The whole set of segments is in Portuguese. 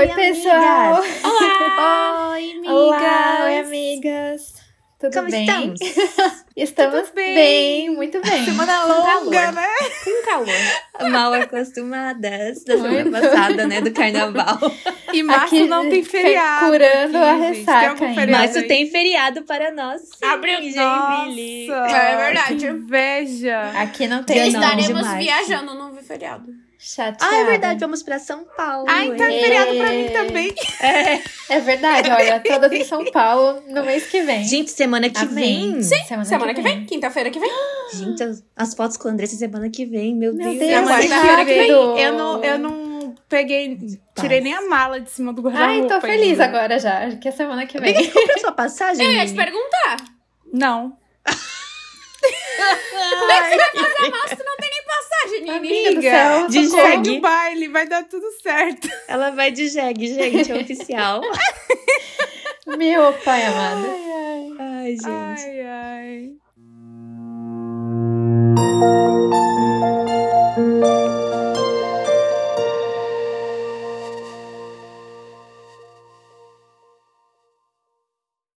Oi, pessoal! amigas. Olá! Oi, amigas! Olá, oi, amigas! Tudo Como bem? estamos? Estamos Tudo bem. bem, muito bem. Semana calor. longa, né? Com calor. Mal acostumadas da semana passada, né? Do carnaval. E março Aqui, não tem feriado. curando a aqui, gente. ressaca Tem ainda. feriado Março aí? tem feriado para nós. Sim, Abril. Joinville. Nossa, É verdade. Que inveja. Aqui não tem não, Estaremos viajando no feriado. Chateada. Ah, é verdade, vamos pra São Paulo. Ah, então é feriado pra mim também. É verdade, olha, todas em São Paulo no mês que vem. Gente, semana que Amém. vem. Sim, Semana que vem, quinta-feira que vem. Gente, as, as fotos com a Andressa semana que vem, meu, Meu Deus. Deus, Semana que que vem. Eu não, eu não peguei, tirei nem a mala de cima do guarda-roupa. Ai, tô feliz ainda. agora já, que é semana que vem. você comprou sua passagem? Eu ia te perguntar. Não. Passagem, Nini. Amiga do céu, de jegue. Baile, vai dar tudo certo. Ela vai de jegue, gente, é oficial. Meu pai amado. Ai, gente. Ai, ai.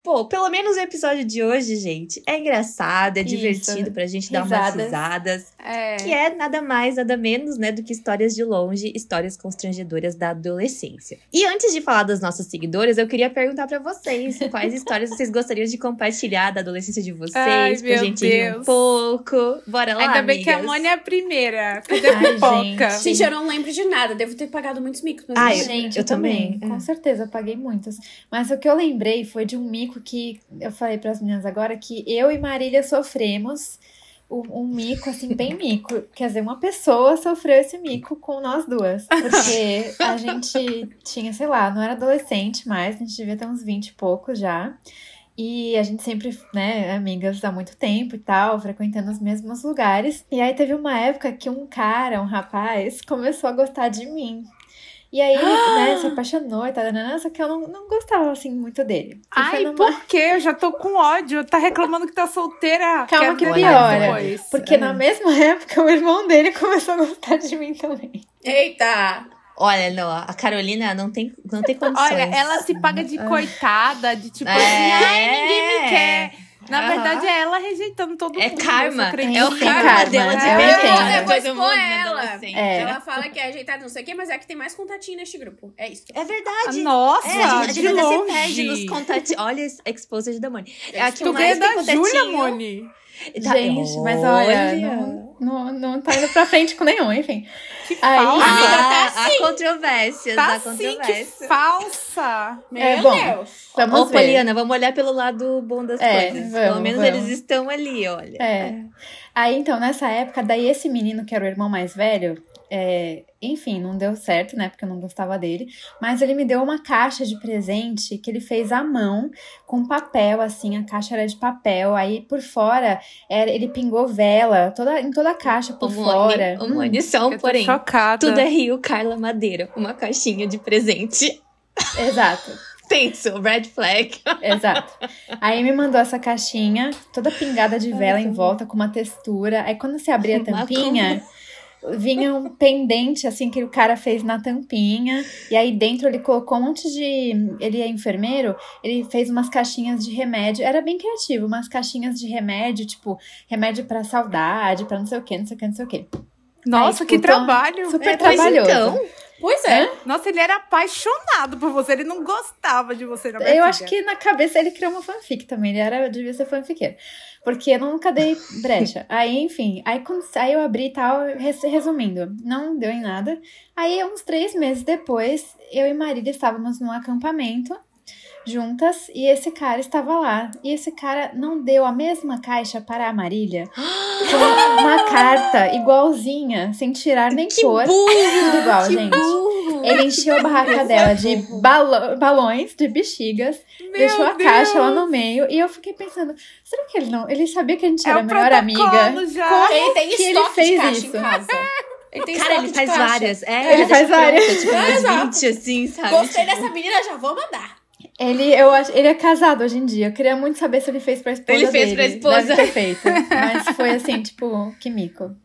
Pô, pelo menos o episódio de hoje, gente, é engraçado, é Isso. divertido pra gente dar umas Risadas. risadas. É. Que é nada mais, nada menos, né, do que histórias de longe, histórias constrangedoras da adolescência. E antes de falar das nossas seguidoras, eu queria perguntar pra vocês quais histórias vocês gostariam de compartilhar da adolescência de vocês, Ai, pra meu gente rir um Deus. pouco. Bora lá, Ainda bem que a amigas. Mônia é a primeira. Cadê a Ai, pipoca? gente. Gente, eu não lembro de nada. Devo ter pagado muitos micos. Mas Ah, lembro. Gente, eu eu, também. também. Com certeza, eu paguei muitas. Mas o que eu lembrei foi de um mico que eu falei para as meninas agora que eu e Marília sofremos um, mico, assim, bem mico. Quer dizer, uma pessoa sofreu esse mico com nós duas. Porque a gente tinha, sei lá, não era adolescente mais, a gente devia ter uns 20 e poucos já. E a gente sempre, né, amigas há muito tempo e tal, frequentando os mesmos lugares. E aí teve uma época que um cara, um rapaz, começou a gostar de mim. E aí ele, né, se apaixonou e tal, nananã, só que eu não, não gostava, assim, muito dele. E foi Ai, numa- por quê? Eu já tô com ódio. Tá reclamando que tá solteira. Calma Quero que ver piora. depois. Porque na mesma época o irmão dele começou a gostar de mim também. Eita! Olha, não, a Carolina não tem, não tem condições. Olha, ela se paga de Ah. coitada, de tipo É. assim, ai, ninguém me quer. Na verdade, é ela rejeitando todo É mundo. karma. eu. É o karma, karma, dela de eu entendo. Depois todo com mundo na ela. É. Ela fala que é ajeitada, não sei o quê, mas é a que tem mais contatinho neste grupo. É isso. É verdade. Nossa, É, a gente, a de gente ainda longe. se perde nos contatos. Olha, esse exposed da Moni. É a que Tu mais ganha tem da Júlia, contatinho. Moni. Tá- Gente, mas olha, não, não, não tá indo pra frente com nenhum, enfim. Aí, falsa. Amiga, tá Ah, assim. há controvérsias, Tá há assim, que falsa. Meu É, bom. Deus. vamos Ô. Poliana, vamos olhar pelo lado bom das É, coisas. vamos, Pelo menos vamos. eles estão ali, olha. É. Aí, então, nessa época, daí esse menino, que era o irmão mais velho, é, enfim, não deu certo, né? Porque eu não gostava dele. Mas ele me deu uma caixa de presente que ele fez à mão, com papel, assim. A caixa era de papel. Aí, por fora, era, ele pingou vela toda, em toda a caixa, por fora. Moni, ô, Moni, só um Eu tô porém. chocada. Tudo é Rio Carla Madeira. Uma caixinha de presente. Hum, exato. Tenso, red flag. Exato. Aí me mandou essa caixinha, toda pingada de vela em volta, com uma textura. Aí quando você abria a Uma tampinha, vinha um pendente, assim, que o cara fez na tampinha. E aí dentro ele colocou um monte de. Ele é enfermeiro, ele fez umas caixinhas de remédio. Era bem criativo, umas caixinhas de remédio, tipo, remédio pra saudade, pra não sei o que, não sei o que, não sei o que. Nossa, Aí, que tipo, tô- trabalho. Super É, trabalhoso. então. Pois é. Nossa, ele era apaixonado por você. Ele não gostava de você na minha Eu filha. acho que na cabeça ele criou uma fanfic também. Ele era, devia ser fanfiqueiro. Porque eu nunca dei brecha. aí, enfim, aí, quando, aí eu abri e tal, res- resumindo, não deu em nada. Aí, uns três meses depois, eu e Marília estávamos num acampamento juntas e esse cara estava lá. E esse cara não deu a mesma caixa para a Marília com uma carta igualzinha, sem tirar nem Que pôr. burro! Tudo igual, que gente. burro! Ele encheu a barraca dela de balo- balões, de bexigas, Meu deixou a Deus. caixa lá no meio. E eu fiquei pensando, será que ele não? Ele sabia que a gente É era a melhor amiga? já. Ele tem que ele fez de caixa isso? em casa. Ele tem Cara, ele faz caixa. várias. É, Ele faz várias. pronta, Tipo, É, umas exato. 20, assim, sabe? Gostei Tipo, dessa menina, já vou mandar. Ele, eu ele é casado hoje em dia. Eu queria muito saber se ele fez pra esposa Ele fez dele. pra esposa. Deve ter feito. Mas foi assim, tipo, que mico.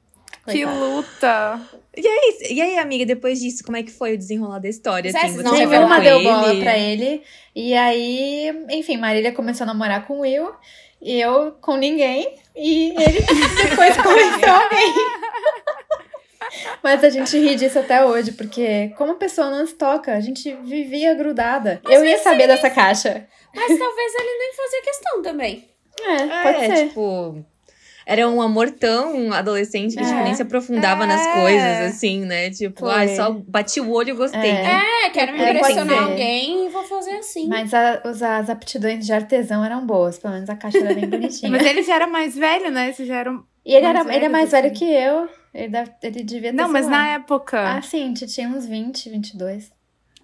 Que luta! E aí, e aí, amiga, depois disso, como é que foi o desenrolar da história? Assim, você Nenhuma deu bola pra ele. E aí, enfim, Marília começou a namorar com o Will. E eu com ninguém. E ele depois começou alguém. Mas a gente ri disso até hoje, porque como a pessoa não se toca, a gente vivia grudada. Mas eu ia saber ele... dessa caixa. Mas talvez ele nem fazia questão também. É, pode é, ser. tipo era um amor tão adolescente que é. tipo, nem se aprofundava é. nas coisas, assim, né? Tipo, ah, só bati o olho e gostei. É, é quero me impressionar alguém e vou fazer assim. Mas a, os, as aptidões de artesão eram boas, pelo menos a caixa era bem bonitinha. Mas ele já era mais velho, né? Esse já era E ele, era, ele é mais assim. velho que eu. Ele, deve, ele devia ter. Não, mas lá. na época. Ah, sim, a gente tinha uns 20, 22.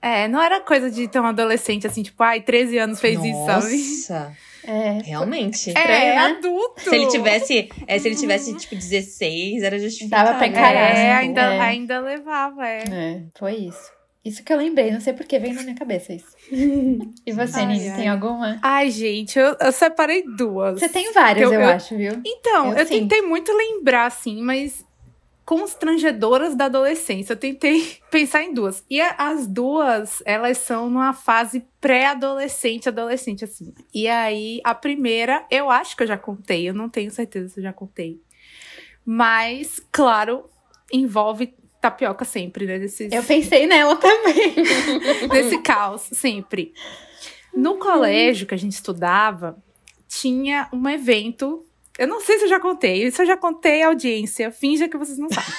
É, não era coisa de ter um adolescente assim, tipo, ai, 13 anos fez Nossa. isso, sabe? Nossa. É. Realmente. É, é adulto. Se ele tivesse, é, se ele tivesse, tipo, 16, era justificado. Dava pra encarar. É, ainda, é. ainda levava, é. É, foi isso. Isso que eu lembrei, não sei porque veio na minha cabeça isso. e você, ai, Nini, tem alguma? Ai, gente, eu, eu separei duas. Você tem várias, eu, eu, eu acho, viu? Então, eu, eu tentei muito lembrar, assim, mas constrangedoras da adolescência. Eu tentei pensar em duas. E as duas, elas são numa fase pré-adolescente, adolescente, assim. E aí, a primeira, eu acho que eu já contei, eu não tenho certeza se eu já contei. Mas, claro, envolve tapioca sempre, né? Eu pensei nela também. Nesse caos, sempre. No colégio que a gente estudava, tinha um evento eu não sei se eu já contei. Isso eu já contei audiência. Finja que vocês não sabem.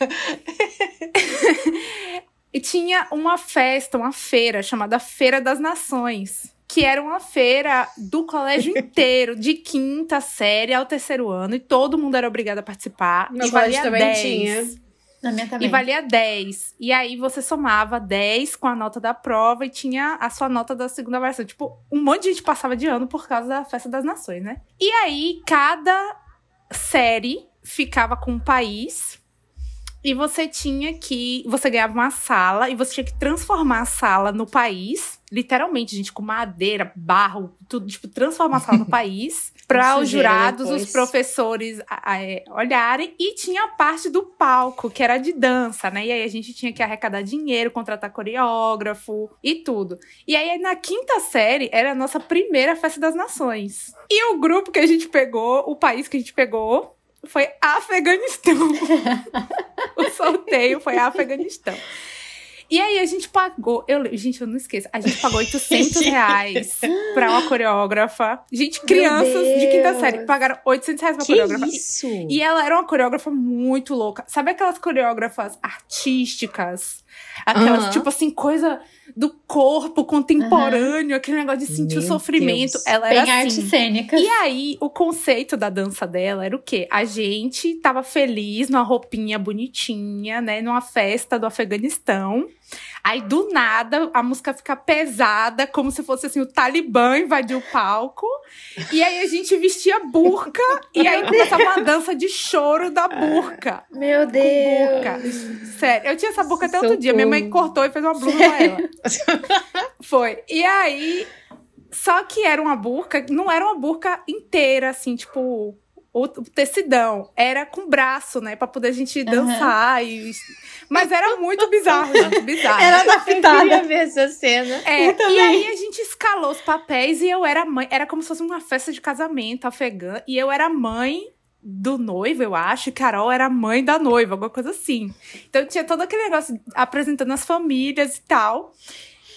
e tinha uma festa, uma feira chamada Feira das Nações. Que era uma feira do colégio inteiro, de quinta série ao terceiro ano, e todo mundo era obrigado a participar. Meu e valia também 10. tinha. Na minha também. E valia 10. E aí você somava 10 com a nota da prova e tinha a sua nota da segunda versão. Tipo, um monte de gente passava de ano por causa da Festa das Nações, né? E aí cada série ficava com um país e você tinha que. Você ganhava uma sala e você tinha que transformar a sala no país. Literalmente, gente, com madeira, barro, tudo, tipo, transformar a sala no país. para os jurados, depois. os professores a, a, é, olharem. E tinha a parte do palco, que era de dança, né? E aí a gente tinha que arrecadar dinheiro, contratar coreógrafo e tudo. E aí na quinta série era a nossa primeira festa das nações. E o grupo que a gente pegou, o país que a gente pegou, foi Afeganistão. o sorteio foi Afeganistão. E aí a gente pagou, eu, gente, eu não esqueço, a gente pagou 800 reais pra uma coreógrafa. Gente, crianças de quinta série pagaram 800 reais pra que coreógrafa. Isso? E ela era uma coreógrafa muito louca. Sabe aquelas coreógrafas artísticas? Aquelas, uhum. tipo assim, coisa do corpo contemporâneo, uhum. aquele negócio de sentir Meu o sofrimento. Deus. Ela era Bem assim. arte cênica. E aí, o conceito da dança dela era o quê? A gente tava feliz numa roupinha bonitinha, né? Numa festa do Afeganistão. Aí, do nada, a música fica pesada, como se fosse assim, o Talibã invadiu o palco. E aí a gente vestia burca e aí começava uma dança de choro da burca. Meu Deus! Burca. Sério, eu tinha essa burca até outro dia. Minha mãe cortou e fez uma blusa pra ela. Foi. E aí. Só que era uma burca, não era uma burca inteira, assim, tipo, o tecidão. Era com braço, né? Pra poder a gente dançar uhum. e mas era muito bizarro, gente. Bizarro. Era adaptada. Eu queria ver essa cena. É, e aí a gente escalou os papéis e eu era mãe. Era como se fosse uma festa de casamento afegã. E eu era mãe do noivo, eu acho, e Carol era mãe da noiva, alguma coisa assim. Então tinha todo aquele negócio apresentando as famílias e tal.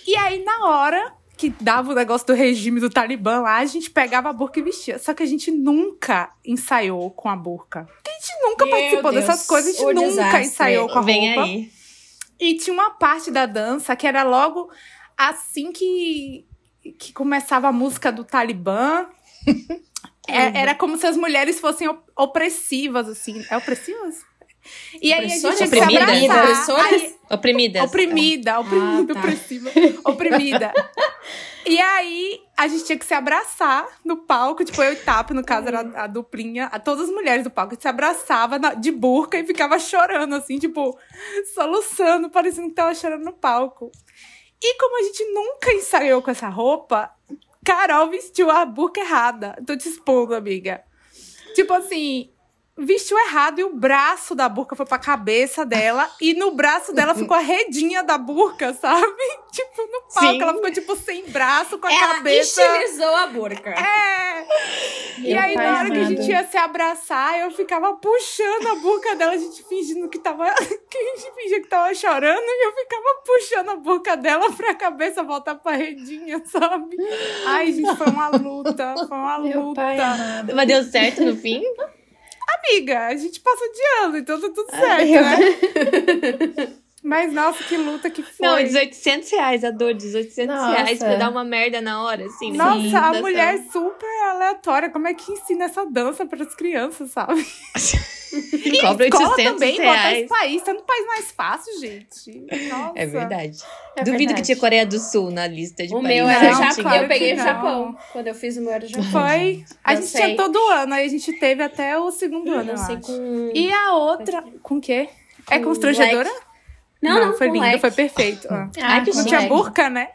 E aí, na hora que dava o negócio do regime do Talibã lá, a gente pegava a burca e vestia. Só que a gente nunca ensaiou com a burca. A gente nunca Meu participou Deus, dessas coisas, a gente nunca desastre. ensaiou com a Vem roupa. Aí. E tinha uma parte da dança que era logo assim que, que começava a música do Talibã. é, era como se as mulheres fossem opressivas, assim. É opressivas? E aí a gente tinha que se abraçar. Aí, Oprimidas. Oprimida, oprimida, ah, tá. opressiva, oprimida. e aí, a gente tinha que se abraçar no palco, tipo, eu e Tap, no caso, era a, a duplinha, a todas as mulheres do palco, a gente se abraçava na, de burca e ficava chorando, assim, tipo, soluçando, parecendo que tava chorando no palco. E como a gente nunca ensaiou com essa roupa, Carol vestiu a burca errada. Tô te expondo, amiga. Tipo assim, vestiu errado e o braço da burca foi pra cabeça dela e no braço dela ficou a redinha da burca, sabe? Tipo, no palco, Sim. ela ficou tipo sem braço, com a Ela cabeça. estilizou a burca. É! E aí, na hora que a gente ia se abraçar, eu ficava puxando a boca dela, a gente fingindo que tava. que a gente fingia que tava chorando, e eu ficava puxando a boca dela pra cabeça voltar pra redinha, sabe? Ai, gente, foi uma luta. Foi uma Meu pai luta. Mas deu certo no fim? Amiga, a gente passou de ano, então tá tudo Ah, certo, eu- né? Mas nossa, que luta que foi. Não, 1800 reais a dor, 1800 Nossa. reais pra dar uma merda na hora, assim. Nossa, ninguém a mulher é super aleatória. Como é que ensina essa dança para as crianças, sabe? Cobra Escola 800 também, bota reais. esse país. Tá no país mais fácil, gente. Nossa. É verdade. É Duvido verdade. que tinha Coreia do Sul na lista de O países. meu Não, era não, Japão. claro eu peguei o não. Japão. Quando eu fiz o meu era Japão. Foi. A Eu gente sei. tinha todo ano, aí a gente teve até o segundo ano, eu, Eu sei com... E a outra. Com o quê? É Com constrangedora? Não, não, foi com lindo, leque. foi perfeito. Ah. Ah, que Não tinha burca, né?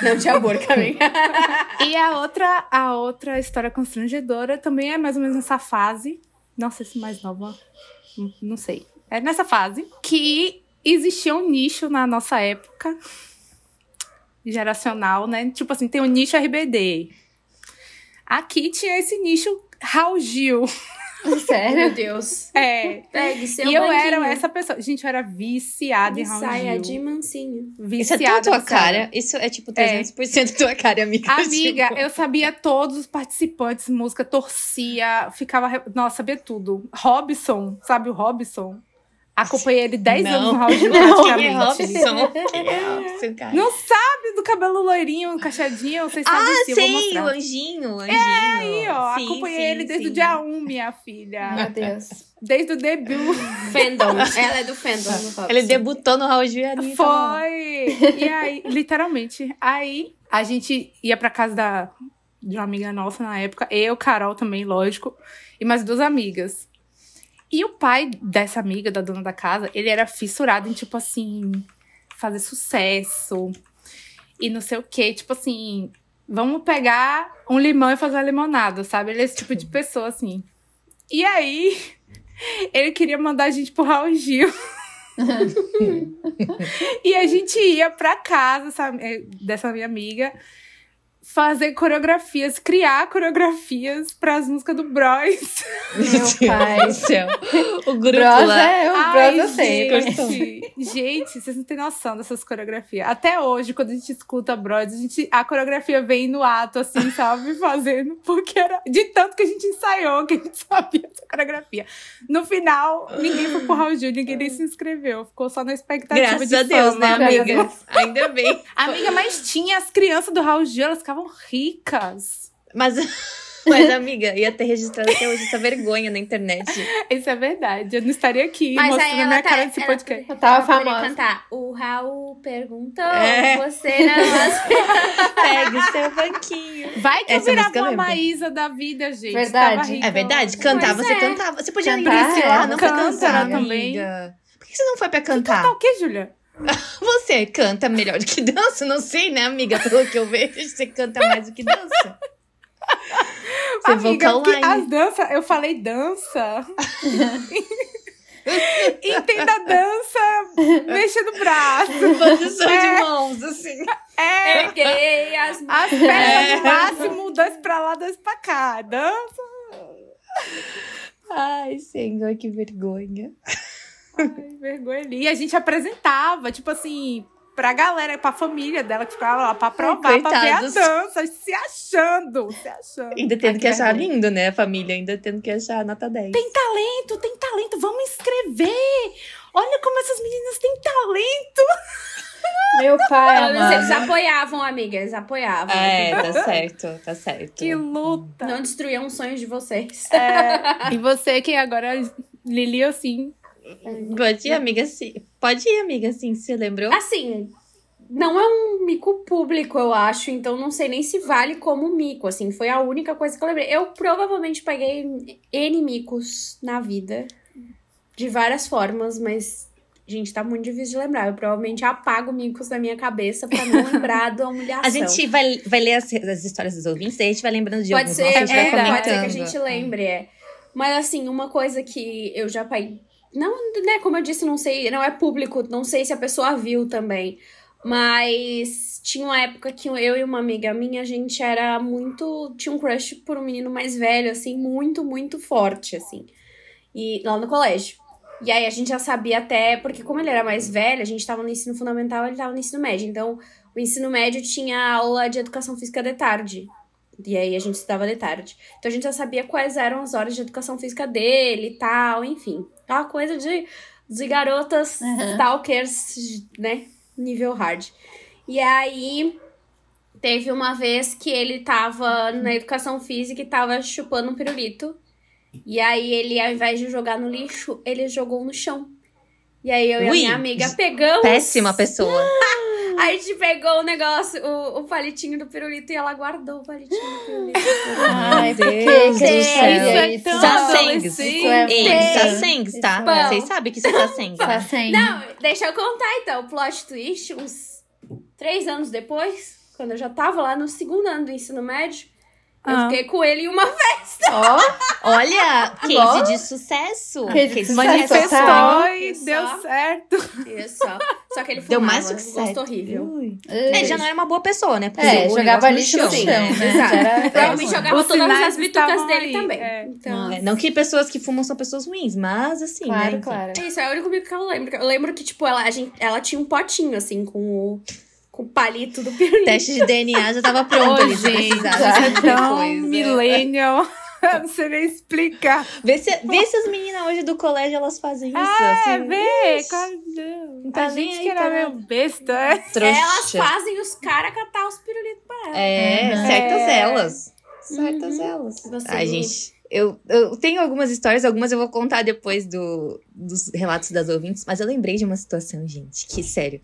Não tinha burca, amiga. E a outra, a outra história constrangedora também é mais ou menos nessa fase. Não sei se mais nova. Não- Não sei. É nessa fase que existia um nicho na nossa época geracional, né? Tipo assim, tem o nicho RBD. Aqui tinha esse nicho Raul Gil. Meu Sério? Deus. É. Pegue seu e eu banquinho. era essa pessoa. Gente, eu era viciada em De Raul saia Gil. de mansinho. Isso é Viciada, tua viciada. cara. Isso é tipo 300% tua cara, amiga. Amiga, Tipo, eu sabia todos os participantes, música, torcia, ficava. Nossa, sabia tudo. Robson, sabe o Robson? Acompanhei ele 10 Não. anos no Raul Gil, Quem é praticamente. Robson? É Robson, cara? Não sabe do cabelo loirinho, cacheadinho? Vocês sabem ah, sim, eu vou sei, o anjinho, o anjinho. Aí, ó, Sim, acompanhei sim, ele desde sim. o dia 1, minha filha. Meu Deus. Desde o debut. Fandom. Ela é do fandom. Ele debutou no Raul Gil e a Anitta não. Foi! E aí, literalmente. Aí a gente ia pra casa da, de uma amiga nossa na época, eu, Carol também, lógico, e mais duas amigas. E o pai dessa amiga, da dona da casa, ele era fissurado em, tipo assim, fazer sucesso e não sei o quê. Tipo assim, vamos pegar um limão e fazer uma limonada, sabe? Ele é esse tipo de pessoa, assim. E aí, ele queria mandar a gente pro Raul Gil. E a gente ia pra casa sabe, eh, dessa minha amiga fazer coreografias, criar coreografias pras músicas do Bros. Meu pai. do céu. O grupo Bros lá. é, o Ai, Bros eu gente, gente, vocês não têm noção dessas coreografias. Até hoje, quando a gente escuta Bros, a, gente, a coreografia vem no ato, assim, sabe? Fazendo. Porque era de tanto que a gente ensaiou, que a gente sabia essa coreografia. No final, ninguém foi pro Raul Gil, ninguém nem se inscreveu. Ficou só na expectativa Graças de a Deus, fama. né, amiga? Ainda bem. Amiga, mas tinha as crianças do Raul Gil, elas ficavam ricas. Mas, mas, amiga, ia ter registrado até hoje essa vergonha na internet. Isso é verdade. Eu não estaria aqui Mas mostrando a ela minha tá- cara nesse ela- podcast. Eu tava Ela famosa. cantar. O Raul perguntou, É. você não... Pegue o seu banquinho. Vai que eu Essa música virava eu uma. Maísa da vida, gente. Verdade. É verdade, cantar, Pois você é. cantava. Você podia Cantar, iniciar, é. não foi Canta cantar, também. amiga. Por que você não foi pra Cantar cantar? o quê, Júlia? Você canta melhor do que dança? Não sei, né, amiga? Pelo que eu vejo, você canta mais do que dança. Você Amiga, vocal as danças, eu falei dança. Entenda a dança mexendo o braço. Posição É. de mãos, assim. É, Erguei as mãos. as pernas É. no máximo, dois pra lá, dois pra cá. Dança. Ai, senhor, que vergonha. Ai, vergonha ali. E a gente apresentava, tipo assim, pra galera, pra família dela que ficava lá pra provar, pra ver a dança, se achando, se achando. Ainda tendo Ai, que achar vergonha. lindo, né? A família ainda tendo que achar nota 10. Tem talento, tem talento, vamos inscrever. Olha como essas meninas têm talento. Meu pai, eles apoiavam, amiga. Eles apoiavam. É, tá certo, tá certo. Que luta. Não destruíam os sonhos de vocês. É, e você que agora, Lili, assim, Pode ir, amiga, sim. Pode ir, amiga, sim, você lembrou? Assim, não é um mico público, eu acho. Então não sei nem se vale como mico. Assim, foi a única coisa que eu lembrei. Eu provavelmente paguei N micos na vida. De várias formas, mas... Gente, tá muito difícil de lembrar. Eu provavelmente apago micos da minha cabeça pra não lembrar da humilhação. A gente vai, vai ler as, as histórias dos ouvintes, daí a gente vai lembrando de Pode alguns ser, é, verdade. pode ser que a gente lembre, é. Mas assim, uma coisa que eu já paguei. Não, né, como eu disse, não sei, não é público, não sei se a pessoa viu também. Mas tinha uma época que eu e uma amiga minha, a gente era muito. Tinha um crush por um menino mais velho, assim, muito, muito forte, assim. E lá no colégio. E aí a gente já sabia até, porque como ele era mais velho, a gente tava no ensino fundamental, ele tava no ensino médio. Então, o ensino médio tinha aula de educação física de tarde. E aí a gente estudava de tarde. Então a gente já sabia quais eram as horas de educação física dele e tal, enfim. Aquela coisa de, de garotas Uhum. stalkers, né? Nível hard. E aí teve uma vez que ele tava na educação física e tava chupando um pirulito. E aí ele, ao invés de jogar no lixo, ele jogou no chão. E aí eu e a Ui, minha amiga pegamos. Péssima pessoa. Aí a gente pegou o negócio, o, o palitinho do pirulito e ela guardou o palitinho do pirulito. Ai, Deus do céu. isso? tão Sacengues. adolescente. Isso é Ei, bem- sacengues, tá? Bom. Vocês sabem que isso é. Tá sem. Não, deixa eu contar então. O plot twist, uns três anos depois, quando eu já tava lá no segundo ano do ensino médio, Ah. eu fiquei com ele em uma festa. Ó, Olha, case Ó. de sucesso. Case de sucesso. Manifestou e Só. deu certo. Isso. Só que ele Deu fumava, mais que gosto horrível. Ui. É, já não era uma boa pessoa, né? Porque É, jogava lixo no chão, né? né? Exato. Era- Provavelmente jogava Os todas as bitucas dele aí, também. é. Então, É, não que pessoas que fumam são pessoas ruins, mas assim, né? Claro, enfim. claro. É isso, é o único que eu lembro. Eu lembro que, tipo, ela, a gente, ela tinha um potinho, assim, com o, com o palito do pirulito. Teste de DNA já tava pronto ali, se gente, precisasse já. de qualquer Tão coisa. millennial. Eu não sei nem explicar. Vê se, vê se as meninas hoje do colégio elas fazem isso. É, assim. vê. Não tá A nem gente aí que era pra meio besta, é. trouxa. Elas fazem os caras catar os pirulitos pra ela. É, Uhum. certas É. elas. Certas Uhum. elas. Você Ai, não- gente, eu, eu tenho algumas histórias, algumas eu vou contar depois do, dos relatos das ouvintes, mas eu lembrei de uma situação, gente, que sério.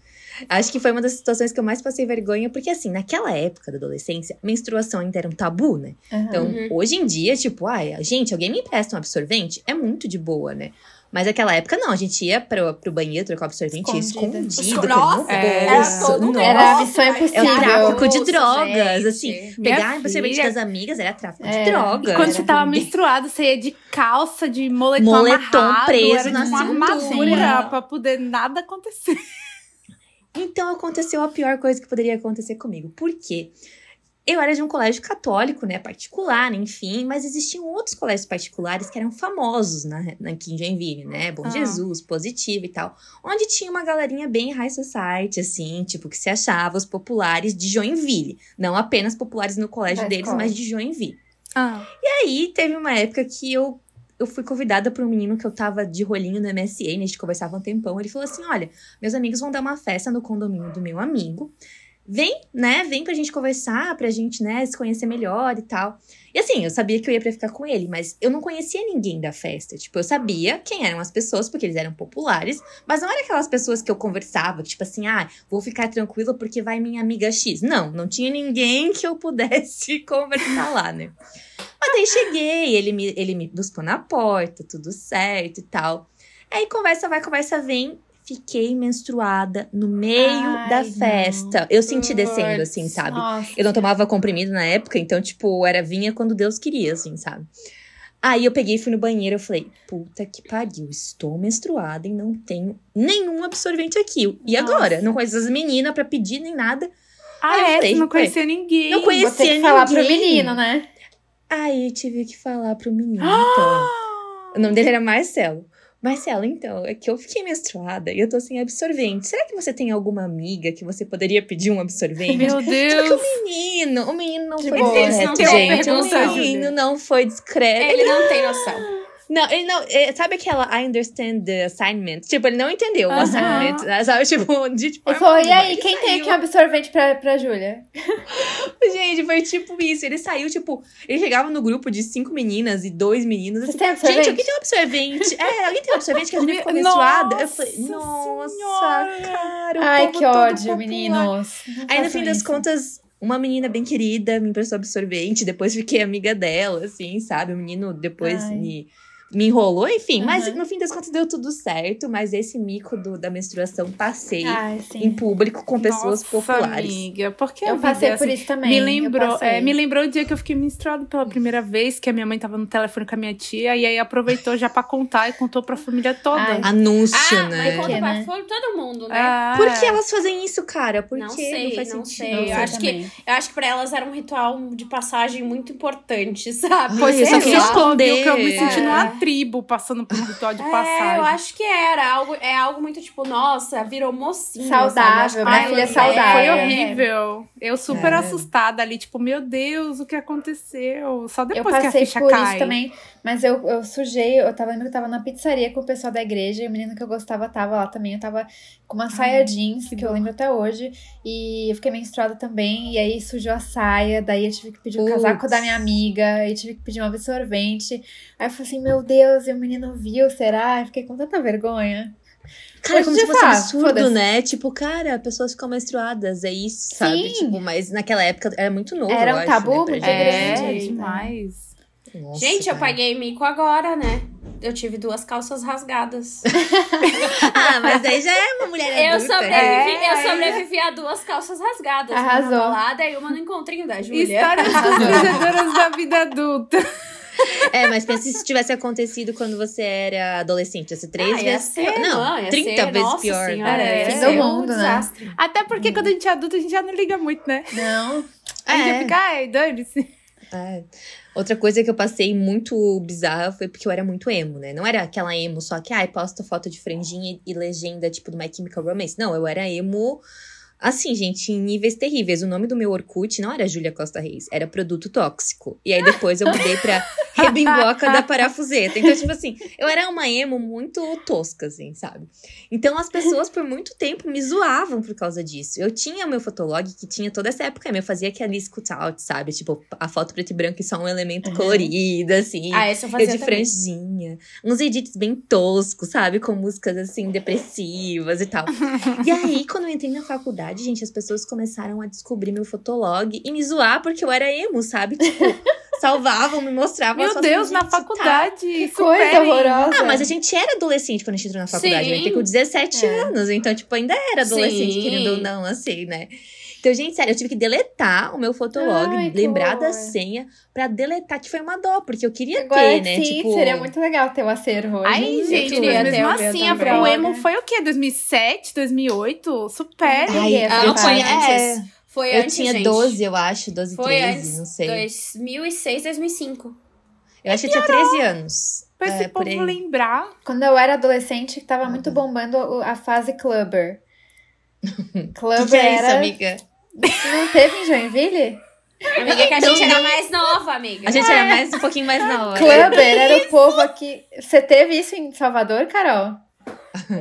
Acho que foi uma das situações que eu mais passei vergonha, porque assim, naquela época da adolescência, menstruação ainda era um tabu, né? Então, Uhum. hoje em dia, tipo, ai, gente, alguém me empresta um absorvente? É muito de boa, né? Mas naquela época, não, a gente ia pro, pro banheiro trocar o absorvente Escondida. escondido, Nossa, no era todo. Era missão É impossível. tráfico de drogas, gente. assim. Minha Pegar o absorvente das amigas era tráfico de Era. drogas. E quando você Era tava menstruado, você ia de calça, de moletom, Moletom amarrado, preso era na de uma cintura. armadura pra poder nada acontecer. Então aconteceu a pior coisa que poderia acontecer comigo. Por quê? Eu era de um colégio católico, né? Particular, enfim, mas existiam outros colégios particulares que eram famosos na, na, aqui em Joinville, né? Bom Ah. Jesus, Positivo e tal. Onde tinha uma galerinha bem high society, assim, tipo, que se achava os populares de Joinville. Não apenas populares no colégio Da deles, escola. mas de Joinville. Ah, E aí teve uma época que eu, eu fui convidada por um menino que eu tava de rolinho no MSN, a gente conversava um tempão. Ele falou assim: olha, meus amigos vão dar uma festa no condomínio do meu amigo. Vem, né? Vem pra gente conversar, pra gente, né, se conhecer melhor e tal. E assim, eu sabia que eu ia pra ficar com ele, mas eu não conhecia ninguém da festa. Tipo, eu sabia quem eram as pessoas, porque eles eram populares, mas não era aquelas pessoas que eu conversava, tipo assim, ah, vou ficar tranquila porque vai minha amiga X. Não, não tinha ninguém que eu pudesse conversar lá, né? Mas daí cheguei, ele me, ele me buscou na porta, tudo certo e tal. Aí conversa vai, conversa vem. Fiquei menstruada no meio Ai, da não. festa. Eu senti descendo, assim, sabe? Nossa. Eu não tomava comprimido na época, então, tipo, era vinha quando Deus queria, assim, sabe? Aí eu peguei e fui no banheiro, eu falei, puta que pariu, estou menstruada e não tenho nenhum absorvente aqui. E Nossa. agora? Não conheço as meninas pra pedir nem nada. ah é? falei, Você não ué, conhecia ninguém. não conhecia ter que falar pro ninguém. menino, né? Aí tive que falar pro menino, então. O nome dele era Marcelo. Marcelo, então, é que eu fiquei menstruada e eu tô sem absorvente. Será que você tem alguma amiga que você poderia pedir um absorvente? Meu Só que Deus. o menino, o menino não De foi boa, discreto, não tem gente. O menino não foi discreto. Ele não tem noção. Não, ele não. é, sabe aquela I understand the assignment? Tipo, ele não entendeu o assignment. né? Sabe, tipo, de tipo. Ele falou, e aí, quem tem saiu. aqui um absorvente pra, pra Júlia? Gente, foi tipo isso. Ele saiu, tipo, ele chegava no grupo de cinco meninas e dois meninos. Assim? Gente, alguém tem um absorvente? É, alguém tem um absorvente que a gente ficou menstruada? Eu falei, nossa, Senhora. cara. o Ai, que ódio, popular. meninos. Aí, no fim das isso. contas, uma menina bem querida me emprestou absorvente. Depois fiquei amiga dela, assim, sabe? O menino depois Ai. me. Me enrolou, enfim. Mas Aham. no fim das contas deu tudo certo. Mas esse mico do- da menstruação passei Ai, em público com pessoas Nossa, populares. amiga, porque Eu passei é por assim? isso também. Me eu lembrou, é, me lembrou o dia que eu fiquei menstruada pela primeira vez, que a minha mãe tava no telefone com a minha tia, e aí aproveitou já pra contar e contou pra família toda. Ai. Anúncio, Ah, né? mas conta pra né? foi todo mundo, né? Ah, Por que elas fazem isso, cara? Por Não que sei, faz não sentido? sei. Não Eu sei acho que. Eu acho que pra elas era um ritual de passagem muito importante, sabe? Pois, Foi eu só isso que eu esconder. eu me senti É. tribo passando por um ritual de É, passagem. eu acho que era algo, é algo muito tipo, nossa, virou mocinha. Saudável, sabe? minha que filha é saudável. Foi horrível. Eu super É. assustada ali, tipo, meu Deus, o que aconteceu? Só Eu depois que a passei ficha por cai. isso também, mas eu, eu sujei, eu tava lembro que eu tava na pizzaria com o pessoal da igreja, e o menino que eu gostava tava lá também. Eu tava com uma saia jeans, que, eu lembro até hoje, e eu fiquei menstruada também, e aí sujou a saia, daí eu tive que pedir o casaco da minha amiga, e tive que pedir um absorvente. Aí eu falei assim, meu Deus, e o menino viu, será? Eu fiquei com tanta vergonha. Cara, Hoje como se fosse fala, absurdo, né? Tipo, cara, pessoas ficam menstruadas, é isso, sabe? Sim. Tipo, mas naquela época era muito novo, Era eu um acho, tabu né, muito gente. É, grande. demais. Nossa, Gente, eu paguei mico agora, né? Eu tive duas calças rasgadas. Ah, mas aí já é uma mulher Eu adulta. sobrevivi, É, eu é. sobrevivi a duas calças rasgadas. Arrasou. Uma balada e uma no encontrinho da Júlia. Histórias constrangedoras da vida adulta. É, mas pensa se isso tivesse acontecido quando você era adolescente. Ia ser três Ah, vezes ser, pior. Não, não, ia 30 ser, vezes nossa pior. Senhora, É, ia fim ser do um mundo, né? desastre. Até porque quando a gente é adulto, a gente já não liga muito, né? Não. A gente É. fica, ai, dane-se. É. Outra coisa que eu passei muito bizarra foi porque eu era muito emo, né? Não era aquela emo só que, ai, posta foto de franjinha e legenda, tipo, do My Chemical Romance. Não, eu era emo, assim, gente, em níveis terríveis. O nome do meu Orkut não era Júlia Costa Reis, era Produto Tóxico. E aí depois eu mudei pra Rebimboca da Parafuseta. Então, tipo assim, eu era uma emo muito tosca, assim, sabe? Então as pessoas por muito tempo me zoavam por causa disso. Eu tinha o meu fotolog que tinha toda essa época, eu fazia aquele scoot out, sabe? Tipo, a foto preto e branco e só um elemento Uhum. colorido, assim. Ah, essa eu eu fazia de também. franjinha. Uns edits bem toscos, sabe? Com músicas, assim, depressivas e tal. e aí, quando eu entrei na faculdade, gente, as pessoas começaram a descobrir meu fotolog e me zoar porque eu era emo, sabe? Tipo, salvavam, me mostravam Meu Deus, na tá. faculdade. Que coisa superem. horrorosa. Ah, mas a gente era adolescente quando a gente entrou na faculdade. Sim. Eu entrei com 17 É. anos, então, tipo, ainda era adolescente, Sim. querendo ou não, assim, né? Então, gente, sério, eu tive que deletar o meu fotolog, Ai, lembrar da senha pra deletar, que foi uma dó, porque eu queria Agora ter, né? sim, tipo, seria muito legal ter o acervo hoje. Ai, Eu gente, queria mas mesmo assim, a- o emo foi o quê? 2007, 2008? Super. Ai, eu fase. tinha, é, Foi eu antes, tinha gente. 12, eu acho, 12, Foi 13, antes. não sei. 2006, 2005. Eu acho que eu tinha 13 anos. Pra esse é, povo aí. lembrar. Quando eu era adolescente, tava muito bombando o- a fase clubber. Clubber que, que é isso, era. amiga? Não teve em Joinville? Amiga, é que a gente era mais nova, amiga. A gente era mais, um pouquinho mais nova. Clubber era o povo aqui. Você teve isso em Salvador, Carol?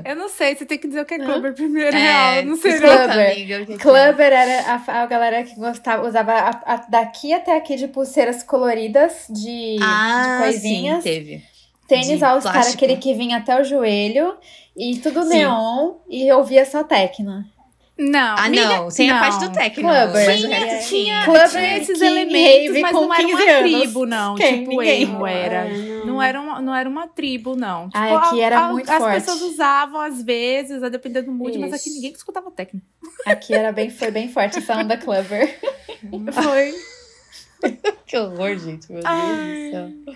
Eu não sei, você tem que dizer o que é Hã? clubber primeiro, É, real. Não sei. não. Clubber. amiga, o que que é. Clubber era a, a galera que gostava, usava a- a- daqui até aqui de pulseiras coloridas, de, Ah, de coisinhas. sim, teve. Tênis de All Star, aquele que vinha até o joelho. E tudo Sim. neon. E eu ouvia só Tecno. Não, Ah, amiga, não, sem a não. parte do técnico. Clubber. Mas o Tinha- resto Tinha, Clubber tinha esses King elementos, mas não era 15 uma anos. tribo, não. Quem? Tipo, Ninguém. emo era. É, não. Não era, uma, não era uma tribo, não. Tipo, Ah, aqui a- era a- muito As forte. pessoas usavam, às vezes, a depender do mood, mas aqui Isso. ninguém escutava técnico. Aqui era bem, foi bem forte essa onda Clubber. Foi. Que horror, gente. Meu Deus Ai. do céu.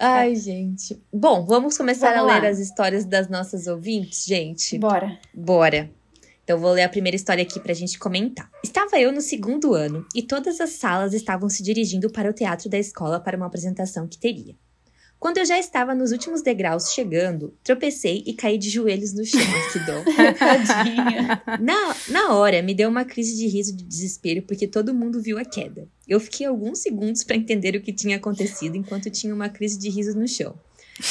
Ai, gente. Bom, vamos começar Vamos a ler lá. as histórias das nossas ouvintes, gente. Bora. Bora. Então, vou ler a primeira história aqui pra gente comentar. Estava eu no segundo ano e todas as salas estavam se dirigindo para o teatro da escola para uma apresentação que teria. Quando eu já estava nos últimos degraus chegando, tropecei e caí de joelhos no chão. que dó. Tadinha. Na, na hora, me deu uma crise de riso de desespero porque todo mundo viu a queda. Eu fiquei alguns segundos para entender o que tinha acontecido enquanto tinha uma crise de riso no chão.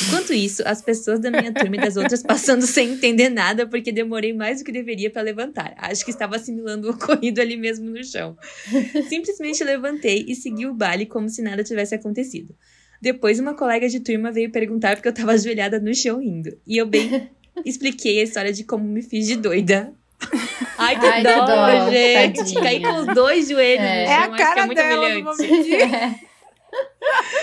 Enquanto isso, as pessoas da minha turma e das outras passando sem entender nada porque demorei mais do que deveria para levantar. Acho que estava assimilando o ocorrido ali mesmo no chão. Simplesmente levantei e segui o baile como se nada tivesse acontecido. Depois, uma colega de turma veio perguntar porque eu estava ajoelhada no chão rindo. E eu bem expliquei a história de como me fiz de doida. Ai, que, Ai, que dó, gente. tadinha. Caí com os dois joelhos É. no É chão. a acho que cara é muito dela, não humilhante. vou mentir.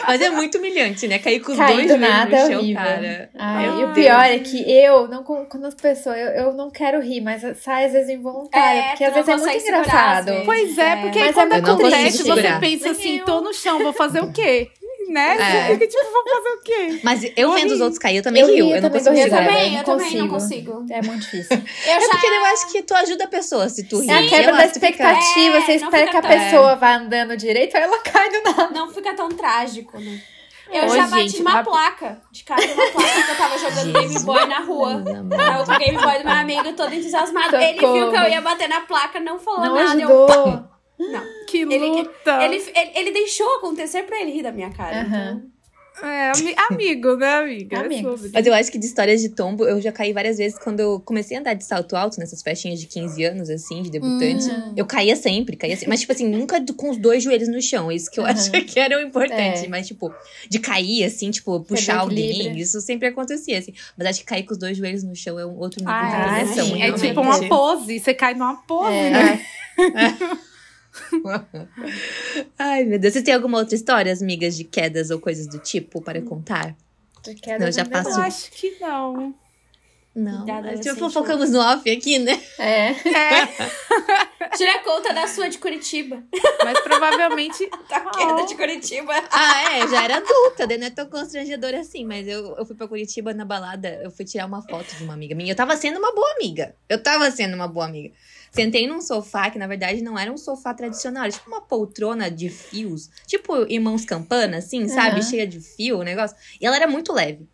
Mas é muito humilhante, né? Cair com os Cair dois do joelhos nada no é chão, horrível. cara. Ai, Meu e o pior é que eu, não, quando as pessoas, eu, eu não quero rir, mas sai às vezes involuntário, É, porque às vezes é muito engraçado. Pois é, É. porque Mas aí quando é muito acontece, você pensa Nem assim, eu. tô no chão, vou fazer o quê? Né? É. Fica tipo, vou fazer o quê? Mas eu vendo os outros cair, eu também Eu rio. rio Eu não também, consigo dou Eu segurar. também, não eu também não consigo. consigo. É muito difícil. Eu É já... porque eu acho que tu ajuda a pessoa se tu rir. É a quebra da expectativa, É, você não espera que a pessoa vá andando direito, aí ela cai do nada. Não fica tão trágico, né? Eu Ô, já bati gente, rap- placa de casa numa placa que eu tava jogando Game. Boy na rua. Tava com o Game Boy do meu amigo todo entusiasmado. Ele viu que eu ia bater na placa, não falou Não nada. Eu, ajudou. Que Ele- luta. ele, ele, ele deixou acontecer pra ele rir da minha cara. Aham. Então... É, ami- amigo, né, amiga? É Amigos. sobre. Mas eu acho que de histórias de tombo, eu já caí várias vezes quando eu comecei a andar de salto alto, nessas festinhas de 15 anos, assim, de debutante. Hum. Eu caía sempre, caía sempre. Mas, tipo assim, nunca com os dois joelhos no chão. Isso que eu Aham. acho que era o importante. É. Mas, tipo, de cair, assim, tipo, puxar alguém, isso sempre acontecia, assim. Mas acho que cair com os dois joelhos no chão é um outro nível de Ah, sim, é realmente. tipo uma pose. Você cai numa pose, É. né? Ai, meu Deus. Vocês têm alguma outra história, amigas, de quedas ou coisas do tipo para contar? Porque Não, já não passo- Eu acho que não. Não. Tipo, fofocamos no off aqui, né? É. É, Tira conta da sua de Curitiba. mas provavelmente. Da queda de Curitiba. Ah, é, já era adulta, daí não é tão constrangedora assim, mas eu, eu fui pra Curitiba na balada, eu fui tirar uma foto de uma amiga minha. Eu tava sendo uma boa amiga. Eu tava sendo uma boa amiga. Sentei num sofá que, na verdade, não era um sofá tradicional, era tipo uma poltrona de fios, tipo irmãos campana, assim, sabe? Aham. Cheia de fio, o negócio. E ela era muito leve.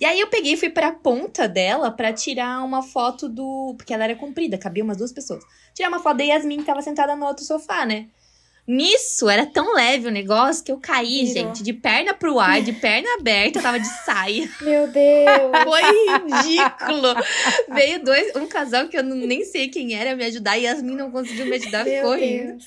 E aí eu peguei e fui pra ponta dela pra tirar uma foto do. Porque ela era comprida, cabia umas duas pessoas. Tirar uma foto da Yasmin que tava sentada no outro sofá, né? Nisso, era tão leve o negócio que eu caí, Virou. gente, de perna pro ar, de perna aberta, tava de saia. Meu Deus. Foi ridículo. Veio dois, um casal que eu não- nem sei quem era me ajudar e Yasmin não conseguiu me ajudar, Meu ficou rindo.